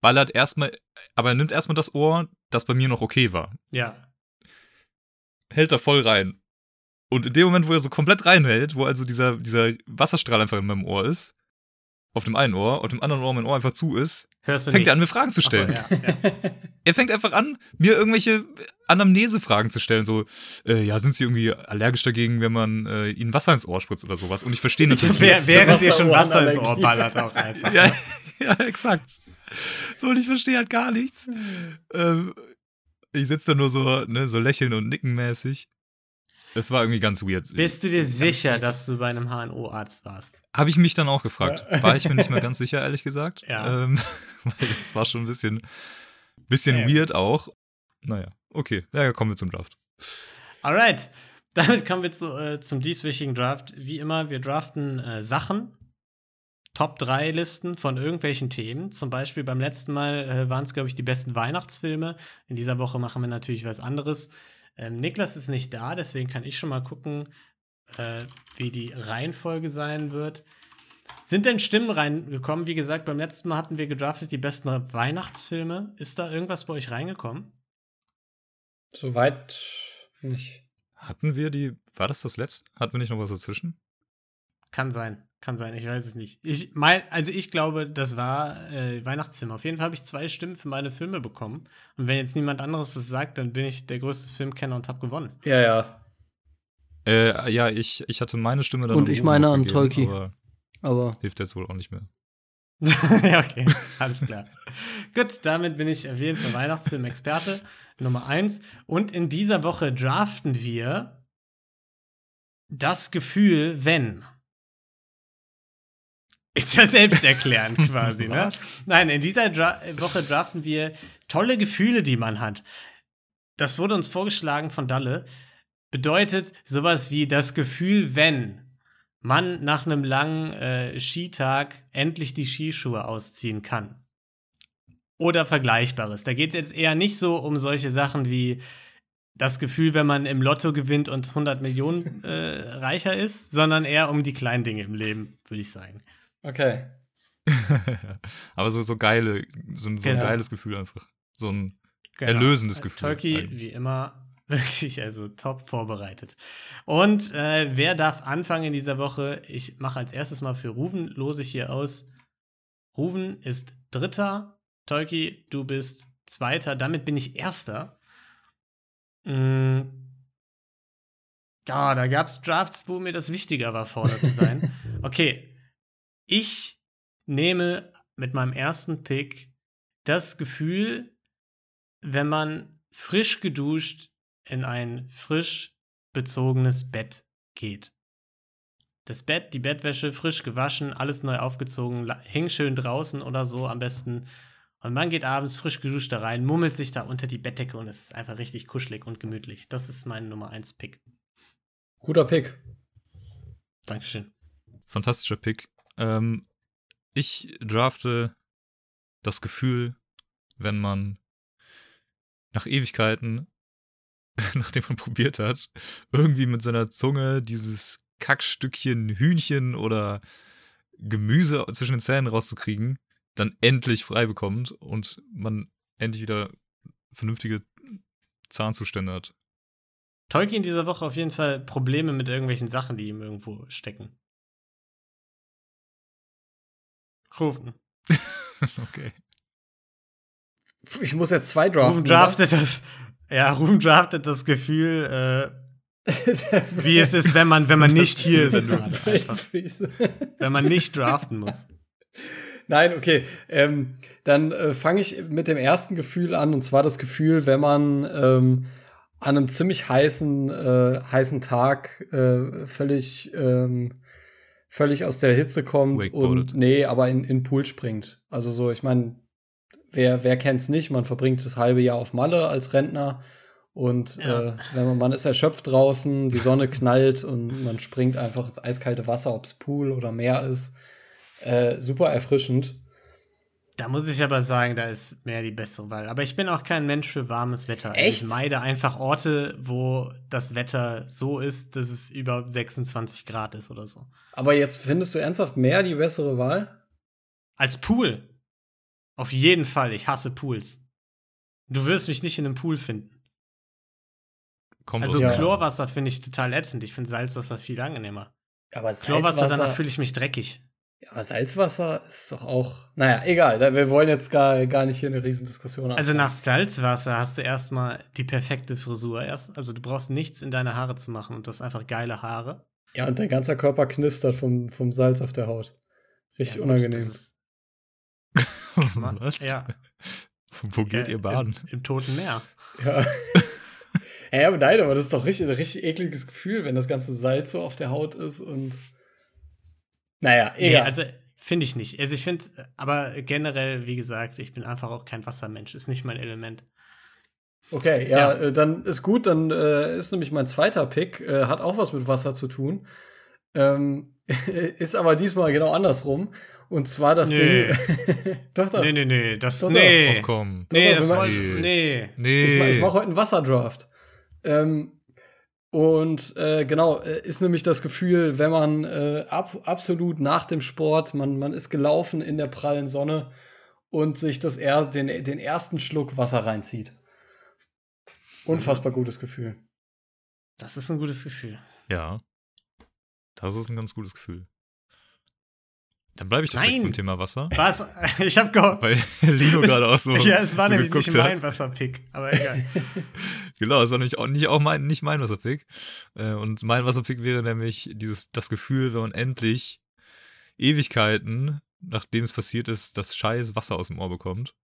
Speaker 3: Ballert erstmal, aber er nimmt erstmal das Ohr, das bei mir noch okay war.
Speaker 1: Ja.
Speaker 3: Hält da voll rein. Und in dem Moment, wo er so komplett reinhält, wo also dieser, dieser Wasserstrahl einfach in meinem Ohr ist, auf dem einen Ohr, auf dem anderen Ohr mein Ohr einfach zu ist,
Speaker 1: Hörst du
Speaker 3: fängt er an, mir
Speaker 1: nichts?
Speaker 3: Fragen zu
Speaker 1: Ach so,
Speaker 3: stellen.
Speaker 1: ja, ja.
Speaker 3: Er fängt einfach an, mir irgendwelche Anamnese-Fragen zu stellen. So, äh, ja, sind sie irgendwie allergisch dagegen, wenn man äh, ihnen Wasser ins Ohr spritzt oder sowas? Und ich verstehe natürlich
Speaker 1: Wer,
Speaker 3: nichts.
Speaker 1: während dir schon Wasser ins. Ohr ballert auch einfach.
Speaker 3: Ja, ja, exakt. So, und ich verstehe halt gar nichts. Ähm, ich sitze da nur so, ne, so lächeln und nicken mäßig. Es war irgendwie ganz weird.
Speaker 1: Bist du dir sicher, dass du bei einem HNO-Arzt warst?
Speaker 3: Habe ich mich dann auch gefragt. War ich mir nicht mehr ganz sicher, ehrlich gesagt.
Speaker 1: Ja.
Speaker 3: Ähm, weil das war schon ein bisschen, bisschen
Speaker 1: Ja,
Speaker 3: weird auch. Naja, okay. Ja, kommen wir zum Draft.
Speaker 1: Alright, damit kommen wir zu, äh, zum dieswöchigen Draft. Wie immer, wir draften äh, Sachen, Top 3 Listen von irgendwelchen Themen. Zum Beispiel beim letzten Mal äh, waren es, glaube ich, die besten Weihnachtsfilme. In dieser Woche machen wir natürlich was anderes. Ähm, Niklas ist nicht da, deswegen kann ich schon mal gucken, äh, wie die Reihenfolge sein wird. Sind denn Stimmen reingekommen? Wie gesagt, beim letzten Mal hatten wir gedraftet die besten Weihnachtsfilme. Ist da irgendwas bei euch reingekommen?
Speaker 2: Soweit nicht.
Speaker 3: Hatten wir die, war das das letzte? Hatten wir nicht noch was dazwischen?
Speaker 1: Kann sein, kann sein, ich weiß es nicht. Ich mein, also ich glaube, das war äh, Weihnachtsfilm. Auf jeden Fall habe ich zwei Stimmen für meine Filme bekommen. Und wenn jetzt niemand anderes was sagt, dann bin ich der größte Filmkenner und habe gewonnen.
Speaker 2: Ja, ja.
Speaker 3: Äh, ja, ich, ich hatte meine Stimme dann
Speaker 4: Und ich meine an Tolki.
Speaker 3: Aber
Speaker 4: Aber
Speaker 3: hilft jetzt wohl auch nicht mehr.
Speaker 1: ja, okay, alles klar. Gut, damit bin ich auf jeden Fall Weihnachtsfilm-Experte Nummer eins. Und in dieser Woche draften wir das Gefühl, wenn. Ist ja selbsterklärend quasi, ne? Nein, in dieser Dra Woche draften wir tolle Gefühle, die man hat. Das wurde uns vorgeschlagen von Dalle. Bedeutet sowas wie das Gefühl, wenn man nach einem langen äh, Skitag endlich die Skischuhe ausziehen kann. Oder Vergleichbares. Da geht es jetzt eher nicht so um solche Sachen wie das Gefühl, wenn man im Lotto gewinnt und 100 Millionen äh, reicher ist, sondern eher um die kleinen Dinge im Leben, würde ich sagen.
Speaker 2: Okay.
Speaker 3: aber so, so geile, so, ein- so ein
Speaker 1: Genau.
Speaker 3: geiles Gefühl einfach. So ein
Speaker 1: Genau.
Speaker 3: erlösendes
Speaker 1: Äh,
Speaker 3: Gefühl.
Speaker 1: Turkey,
Speaker 3: eigentlich.
Speaker 1: wie immer, wirklich, also top vorbereitet. Und äh, wer darf anfangen in dieser Woche? Ich mache als erstes mal für Ruven, lose ich hier aus. Ruven ist Dritter, Tolki, du bist Zweiter, damit bin ich Erster. Mm. Ja, da gab es Drafts, wo mir das wichtiger war, vorne zu sein. Okay, ich nehme mit meinem ersten Pick das Gefühl, wenn man frisch geduscht in ein frisch bezogenes Bett geht. Das Bett, die Bettwäsche frisch gewaschen, alles neu aufgezogen, hing schön draußen oder so am besten. Und man geht abends frisch geduscht da rein, mummelt sich da unter die Bettdecke und es ist einfach richtig kuschelig und gemütlich. Das ist mein Nummer 1 Pick.
Speaker 2: Guter Pick.
Speaker 1: Dankeschön.
Speaker 3: Fantastischer Pick. Ähm, ich drafte das Gefühl, wenn man nach Ewigkeiten, nachdem man probiert hat, irgendwie mit seiner Zunge dieses Kackstückchen Hühnchen oder Gemüse zwischen den Zähnen rauszukriegen, dann endlich frei bekommt und man endlich wieder vernünftige Zahnzustände hat.
Speaker 1: Tolkien in dieser Woche auf jeden Fall Probleme mit irgendwelchen Sachen, die ihm irgendwo stecken. Rufen.
Speaker 3: okay.
Speaker 2: Ich muss jetzt zwei draften.
Speaker 1: Rufen draftet das, Ja, Ruben draftet das Gefühl, äh, wie es ist, wenn man, wenn man nicht hier ist. gerade wenn man nicht draften muss.
Speaker 2: Nein, okay. Ähm, dann äh, fange ich mit dem ersten Gefühl an, und zwar das Gefühl, wenn man ähm, an einem ziemlich heißen, äh, heißen Tag äh, völlig, ähm, völlig aus der Hitze kommt
Speaker 3: Wakeboardet.
Speaker 2: und nee, aber in, in den Pool springt. Also so, ich meine, wer, wer kennt's nicht? Man verbringt das halbe Jahr auf Malle als Rentner. Und
Speaker 1: Ja.
Speaker 2: äh, wenn man, man ist erschöpft draußen, die Sonne knallt und man springt einfach ins eiskalte Wasser, ob's Pool oder Meer ist. Äh, super erfrischend.
Speaker 1: Da muss ich aber sagen, da ist mehr die bessere Wahl. Aber ich bin auch kein Mensch für warmes Wetter. Also
Speaker 2: Echt?
Speaker 1: Ich meide einfach Orte, wo das Wetter so ist, dass es über 26 Grad ist oder so.
Speaker 2: Aber jetzt findest du ernsthaft mehr die bessere Wahl?
Speaker 1: Als Pool. Auf jeden Fall. Ich hasse Pools. Du wirst mich nicht in einem Pool finden.
Speaker 3: Kommt
Speaker 1: Also
Speaker 2: Ja.
Speaker 1: Chlorwasser finde ich total ätzend. Ich finde Salzwasser viel angenehmer.
Speaker 2: Aber
Speaker 1: Chlorwasser, danach
Speaker 2: Salzwasser,
Speaker 1: fühle ich mich dreckig.
Speaker 2: Ja, aber Salzwasser ist doch auch. Naja, egal. Wir wollen jetzt gar, gar nicht hier eine Riesendiskussion
Speaker 1: Also nach Salzwasser hast du erstmal die perfekte Frisur. Erst, also du brauchst nichts in deine Haare zu machen und du hast einfach geile Haare.
Speaker 2: Ja, und dein ganzer Körper knistert vom, vom Salz auf der Haut. Richtig
Speaker 1: Ja, gut,
Speaker 2: unangenehm.
Speaker 1: das ist-
Speaker 3: Was?
Speaker 1: Ja,
Speaker 3: Wo geht
Speaker 1: ja,
Speaker 3: ihr baden?
Speaker 1: Im, Im Toten Meer.
Speaker 2: Ja. ja, aber nein, aber das ist doch richtig, ein richtig ekliges Gefühl, wenn das ganze Salz so auf der Haut ist und. Naja,
Speaker 1: Nee,
Speaker 2: egal.
Speaker 1: also finde ich nicht. Also ich finde, aber generell, wie gesagt, ich bin einfach auch kein Wassermensch. Ist nicht mein Element.
Speaker 2: okay, ja,
Speaker 1: ja.
Speaker 2: Äh, dann ist gut, dann äh, ist nämlich mein zweiter Pick, äh, hat auch was mit Wasser zu tun. Ähm, ist aber diesmal genau andersrum. Und zwar das
Speaker 1: Nee.
Speaker 2: Ding. doch, doch.
Speaker 1: Nee, nee, nee. Das,
Speaker 2: Doch, doch.
Speaker 1: nee.
Speaker 3: Komm.
Speaker 1: Nee,
Speaker 2: Doch,
Speaker 1: das
Speaker 2: doch,
Speaker 1: war, nee.
Speaker 2: Ich,
Speaker 3: Nee.
Speaker 2: mach- ich mache heute einen Wasserdraft. Ähm, und äh, genau, äh, ist nämlich das Gefühl, wenn man äh, ab, absolut nach dem Sport, man, man ist gelaufen in der prallen Sonne und sich das er, den, den ersten Schluck Wasser reinzieht. Unfassbar gutes Gefühl.
Speaker 1: Das ist ein gutes Gefühl.
Speaker 3: Ja. Das ist ein ganz gutes Gefühl. Dann bleibe ich doch beim Thema Wasser,
Speaker 1: Was? Ich habe gehofft.
Speaker 3: weil Lino gerade auch so.
Speaker 1: ja, es war
Speaker 3: so
Speaker 1: nämlich nicht mein. Wasserpick, aber egal.
Speaker 3: Genau, es war nämlich auch nicht auch mein, nicht mein Wasserpick. Äh, Und mein Wasserpick wäre nämlich dieses, das Gefühl, wenn man endlich Ewigkeiten, nachdem es passiert ist, das scheiß Wasser aus dem Ohr bekommt.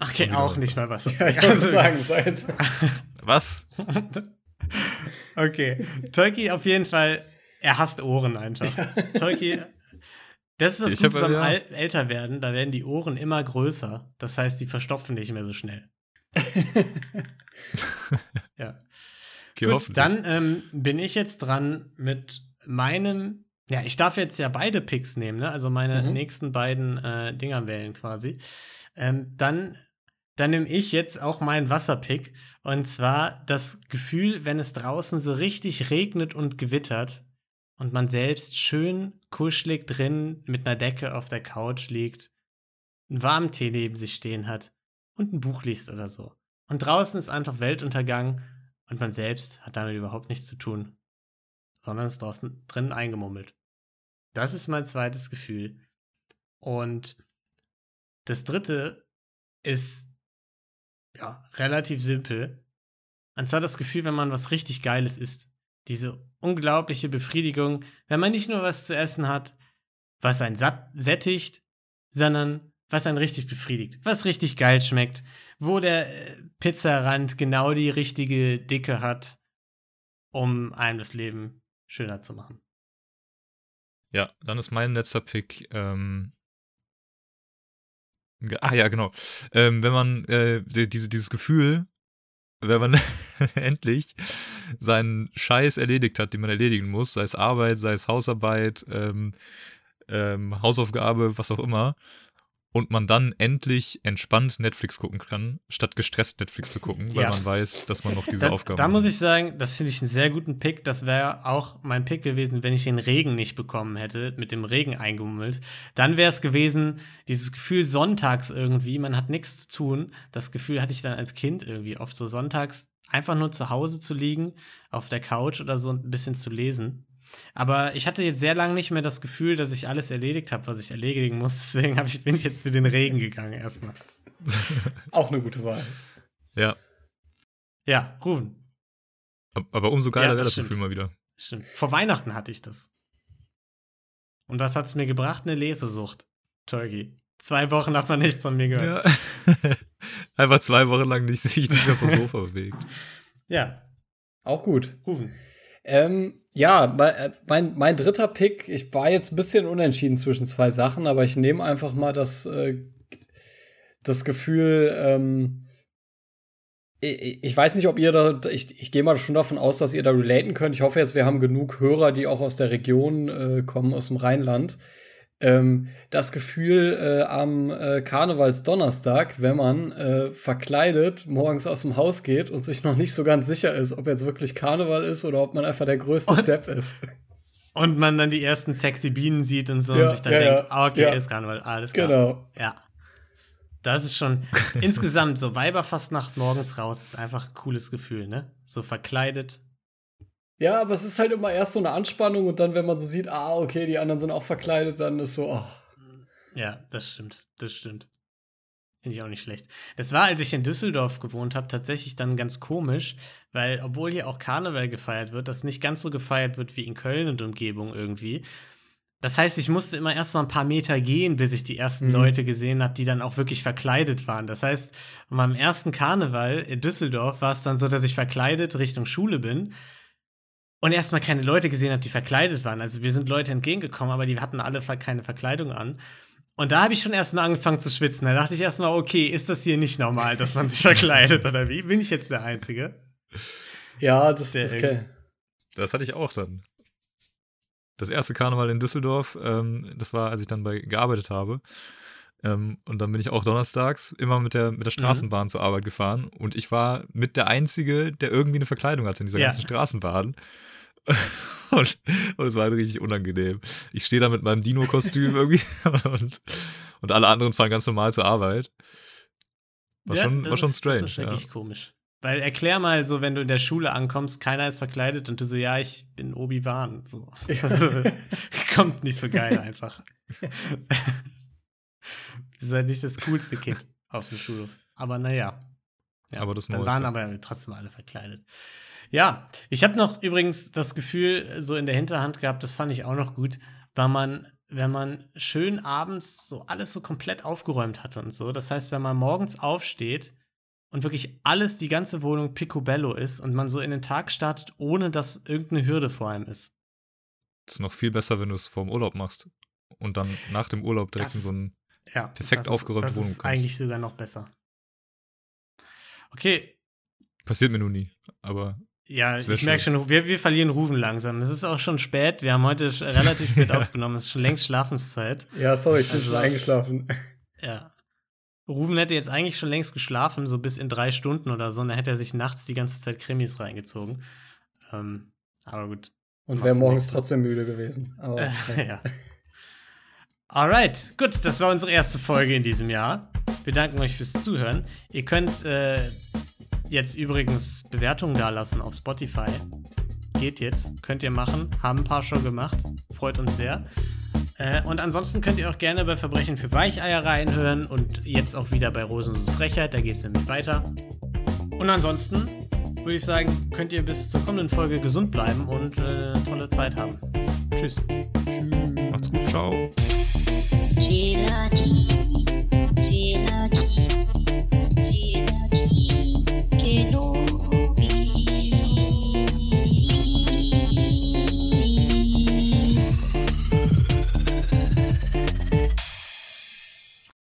Speaker 1: Okay,
Speaker 3: wieder
Speaker 1: auch
Speaker 3: Wasser.
Speaker 1: nicht mein Wasserpick.
Speaker 2: Ja, ich sagen, sei jetzt.
Speaker 3: Was?
Speaker 1: okay. Tolki auf jeden Fall, er hasst Ohren einfach. Tolki, das ist das
Speaker 3: Ich
Speaker 1: Gute
Speaker 3: hab,
Speaker 1: beim
Speaker 3: ja.
Speaker 1: Älterwerden, da werden die Ohren immer größer. Das heißt, die verstopfen nicht mehr so schnell. ja.
Speaker 3: Okay,
Speaker 1: Gut, dann ähm, bin ich jetzt dran mit meinem. Ja, ich darf jetzt ja beide Picks nehmen, ne? Also meine
Speaker 2: Mhm.
Speaker 1: nächsten beiden äh, Dinger wählen quasi. Ähm, dann, dann nehme ich jetzt auch meinen Wasserpick. Und zwar das Gefühl, wenn es draußen so richtig regnet und gewittert und man selbst schön kuschelig drin mit einer Decke auf der Couch liegt, einen warmen Tee neben sich stehen hat und ein Buch liest oder so. Und draußen ist einfach Weltuntergang und man selbst hat damit überhaupt nichts zu tun, sondern ist draußen drin eingemummelt. Das ist mein zweites Gefühl. Und das dritte ist ja relativ simpel. Und zwar das Gefühl, wenn man was richtig Geiles isst. Diese unglaubliche Befriedigung, wenn man nicht nur was zu essen hat, was einen sättigt, sondern was einen richtig befriedigt, was richtig geil schmeckt, wo der äh, Pizzarand genau die richtige Dicke hat, um einem das Leben schöner zu machen.
Speaker 3: Ja, dann ist mein letzter Pick. Ähm, ah ja, genau. Ähm, wenn man äh, die- diese, dieses Gefühl, wenn man endlich seinen Scheiß erledigt hat, den man erledigen muss, sei es Arbeit, sei es Hausarbeit, ähm, ähm, Hausaufgabe, was auch immer, und man dann endlich entspannt Netflix gucken kann, statt gestresst Netflix zu gucken, weil
Speaker 1: Ja.
Speaker 3: man weiß, dass man noch diese
Speaker 1: Das,
Speaker 3: Aufgabe
Speaker 1: da muss ich sagen, das finde ich einen sehr guten Pick. Das wäre auch mein Pick gewesen, wenn ich den Regen nicht bekommen hätte, mit dem Regen eingemummelt. Dann wäre es gewesen, dieses Gefühl sonntags irgendwie, man hat nichts zu tun. Das Gefühl hatte ich dann als Kind irgendwie oft so sonntags einfach nur zu Hause zu liegen, auf der Couch oder so ein bisschen zu lesen. Aber ich hatte jetzt sehr lange nicht mehr das Gefühl, dass ich alles erledigt habe, was ich erledigen muss. Deswegen hab ich, bin ich jetzt für den Regen gegangen erstmal.
Speaker 2: Auch eine gute Wahl.
Speaker 3: Ja.
Speaker 1: Ja, Rufen.
Speaker 3: Aber umso geiler
Speaker 1: Ja,
Speaker 3: wäre
Speaker 1: das.
Speaker 3: Gefühl mal wieder.
Speaker 1: Stimmt. Vor Weihnachten hatte ich das. Und was hat's mir gebracht? Eine Lesesucht. Turkey. Zwei Wochen hat man nichts von mir gehört.
Speaker 3: Ja. Einfach zwei Wochen lang nicht, sich nicht mehr vom Sofa bewegt.
Speaker 1: Ja,
Speaker 2: Auch gut.
Speaker 1: Rufen.
Speaker 2: Ähm, ja, mein, äh, mein, mein dritter Pick, ich war jetzt ein bisschen unentschieden zwischen zwei Sachen, aber ich nehme einfach mal das, äh, das Gefühl, ähm, ich, ich weiß nicht, ob ihr da, ich, ich gehe mal schon davon aus, dass ihr da relaten könnt. Ich hoffe jetzt, wir haben genug Hörer, die auch aus der Region äh, kommen, aus dem Rheinland. Ähm, das Gefühl äh, am äh, Karnevalsdonnerstag, wenn man äh, verkleidet morgens aus dem Haus geht und sich noch nicht so ganz sicher ist, ob jetzt wirklich Karneval ist oder ob man einfach der größte
Speaker 1: Und-
Speaker 2: Depp ist.
Speaker 1: Und man dann die ersten sexy Bienen sieht und so
Speaker 2: Ja,
Speaker 1: und sich dann
Speaker 2: ja,
Speaker 1: denkt,
Speaker 2: ja,
Speaker 1: okay, ist Karneval, alles klar.
Speaker 2: Genau.
Speaker 1: Ja. Das ist schon insgesamt so Weiberfastnacht morgens raus ist einfach ein cooles Gefühl, ne? So verkleidet.
Speaker 2: Ja, aber es ist halt immer erst so eine Anspannung und dann, wenn man so sieht, ah, okay, die anderen sind auch verkleidet, dann ist so, oh.
Speaker 1: Ja, das stimmt. Das stimmt. Finde ich auch nicht schlecht. Das war, als ich in Düsseldorf gewohnt habe, tatsächlich dann ganz komisch, weil, obwohl hier auch Karneval gefeiert wird, das nicht ganz so gefeiert wird wie in Köln und Umgebung irgendwie. Das heißt, ich musste immer erst noch ein paar Meter gehen, bis ich die ersten
Speaker 2: Mhm.
Speaker 1: Leute gesehen habe, die dann auch wirklich verkleidet waren. Das heißt, an meinem ersten Karneval in Düsseldorf war es dann so, dass ich verkleidet Richtung Schule bin und erstmal keine Leute gesehen habe, die verkleidet waren. Also wir sind Leute entgegengekommen, aber die hatten alle keine Verkleidung an. Und da habe ich schon erstmal angefangen zu schwitzen. Da dachte ich erstmal, okay, ist das hier nicht normal, dass man sich verkleidet oder wie? Bin ich jetzt der Einzige?
Speaker 2: Ja, das,
Speaker 1: irgendwie-
Speaker 2: kenn-
Speaker 3: Das hatte ich auch dann. Das erste Karneval in Düsseldorf, ähm, das war, als ich dann bei gearbeitet habe. Ähm, und dann bin ich auch donnerstags immer mit der, mit der Straßenbahn zur Arbeit gefahren. Und ich war mit der Einzige, der irgendwie eine Verkleidung hatte in dieser
Speaker 1: Ja.
Speaker 3: ganzen Straßenbahn. Und, und es war halt richtig unangenehm. Ich stehe da mit meinem Dino-Kostüm irgendwie und, und alle anderen fahren ganz normal zur Arbeit. War
Speaker 1: Ja,
Speaker 3: schon, war schon
Speaker 1: ist,
Speaker 3: strange.
Speaker 1: Das ist
Speaker 3: ja.
Speaker 1: wirklich komisch. Weil erklär mal so, wenn du in der Schule ankommst, keiner ist verkleidet und du so, ja, ich bin Obi-Wan. So. Kommt nicht so geil einfach. Ist halt nicht das coolste Kind auf dem Schulhof. Aber naja. Ja,
Speaker 3: Aber das
Speaker 1: Dann
Speaker 3: Neueste.
Speaker 1: waren aber trotzdem alle verkleidet. Ja, ich habe noch übrigens das Gefühl so in der Hinterhand gehabt, das fand ich auch noch gut, weil man, wenn man schön abends so alles so komplett aufgeräumt hatte und so. Das heißt, wenn man morgens aufsteht und wirklich alles, die ganze Wohnung picobello ist und man so in den Tag startet, ohne dass irgendeine Hürde vor einem ist.
Speaker 3: Das ist noch viel besser, wenn du es vorm Urlaub machst. Und dann nach dem Urlaub direkt
Speaker 1: Das
Speaker 3: in so ein
Speaker 1: Ja,
Speaker 3: Perfekt
Speaker 1: das
Speaker 3: aufgeräumte
Speaker 1: ist,
Speaker 3: Wohnung
Speaker 1: Das ist
Speaker 3: kommst.
Speaker 1: eigentlich sogar noch besser. Okay,
Speaker 3: Passiert mir nur nie. Aber
Speaker 1: ja, ich merke schon, wir, wir verlieren Rufen langsam. Es ist auch schon spät. Wir haben heute relativ spät aufgenommen. Es ist schon längst Schlafenszeit.
Speaker 2: Ja, sorry, ich bin
Speaker 1: Also-
Speaker 2: schon eingeschlafen.
Speaker 1: Ja. Rufen hätte jetzt eigentlich schon längst geschlafen, so bis in drei Stunden oder so. Und dann hätte er sich nachts die ganze Zeit Krimis reingezogen. Ähm, aber gut.
Speaker 2: Und wäre morgens trotzdem müde gewesen. Aber
Speaker 1: Äh, ja. Alright, gut, das war unsere erste Folge in diesem Jahr. Wir danken euch fürs Zuhören. Ihr könnt äh, jetzt übrigens Bewertungen dalassen auf Spotify. Geht jetzt, könnt ihr machen. Haben ein paar schon gemacht. Freut uns sehr. Äh, und ansonsten könnt ihr auch gerne bei Verbrechen für Weicheier reinhören und jetzt auch wieder bei Rosenlose Frechheit. Da geht es nämlich weiter. Und ansonsten würde ich sagen, könnt ihr bis zur kommenden Folge gesund bleiben und äh, tolle Zeit haben. Tschüss.
Speaker 3: gut. Ciao.
Speaker 4: Gelati.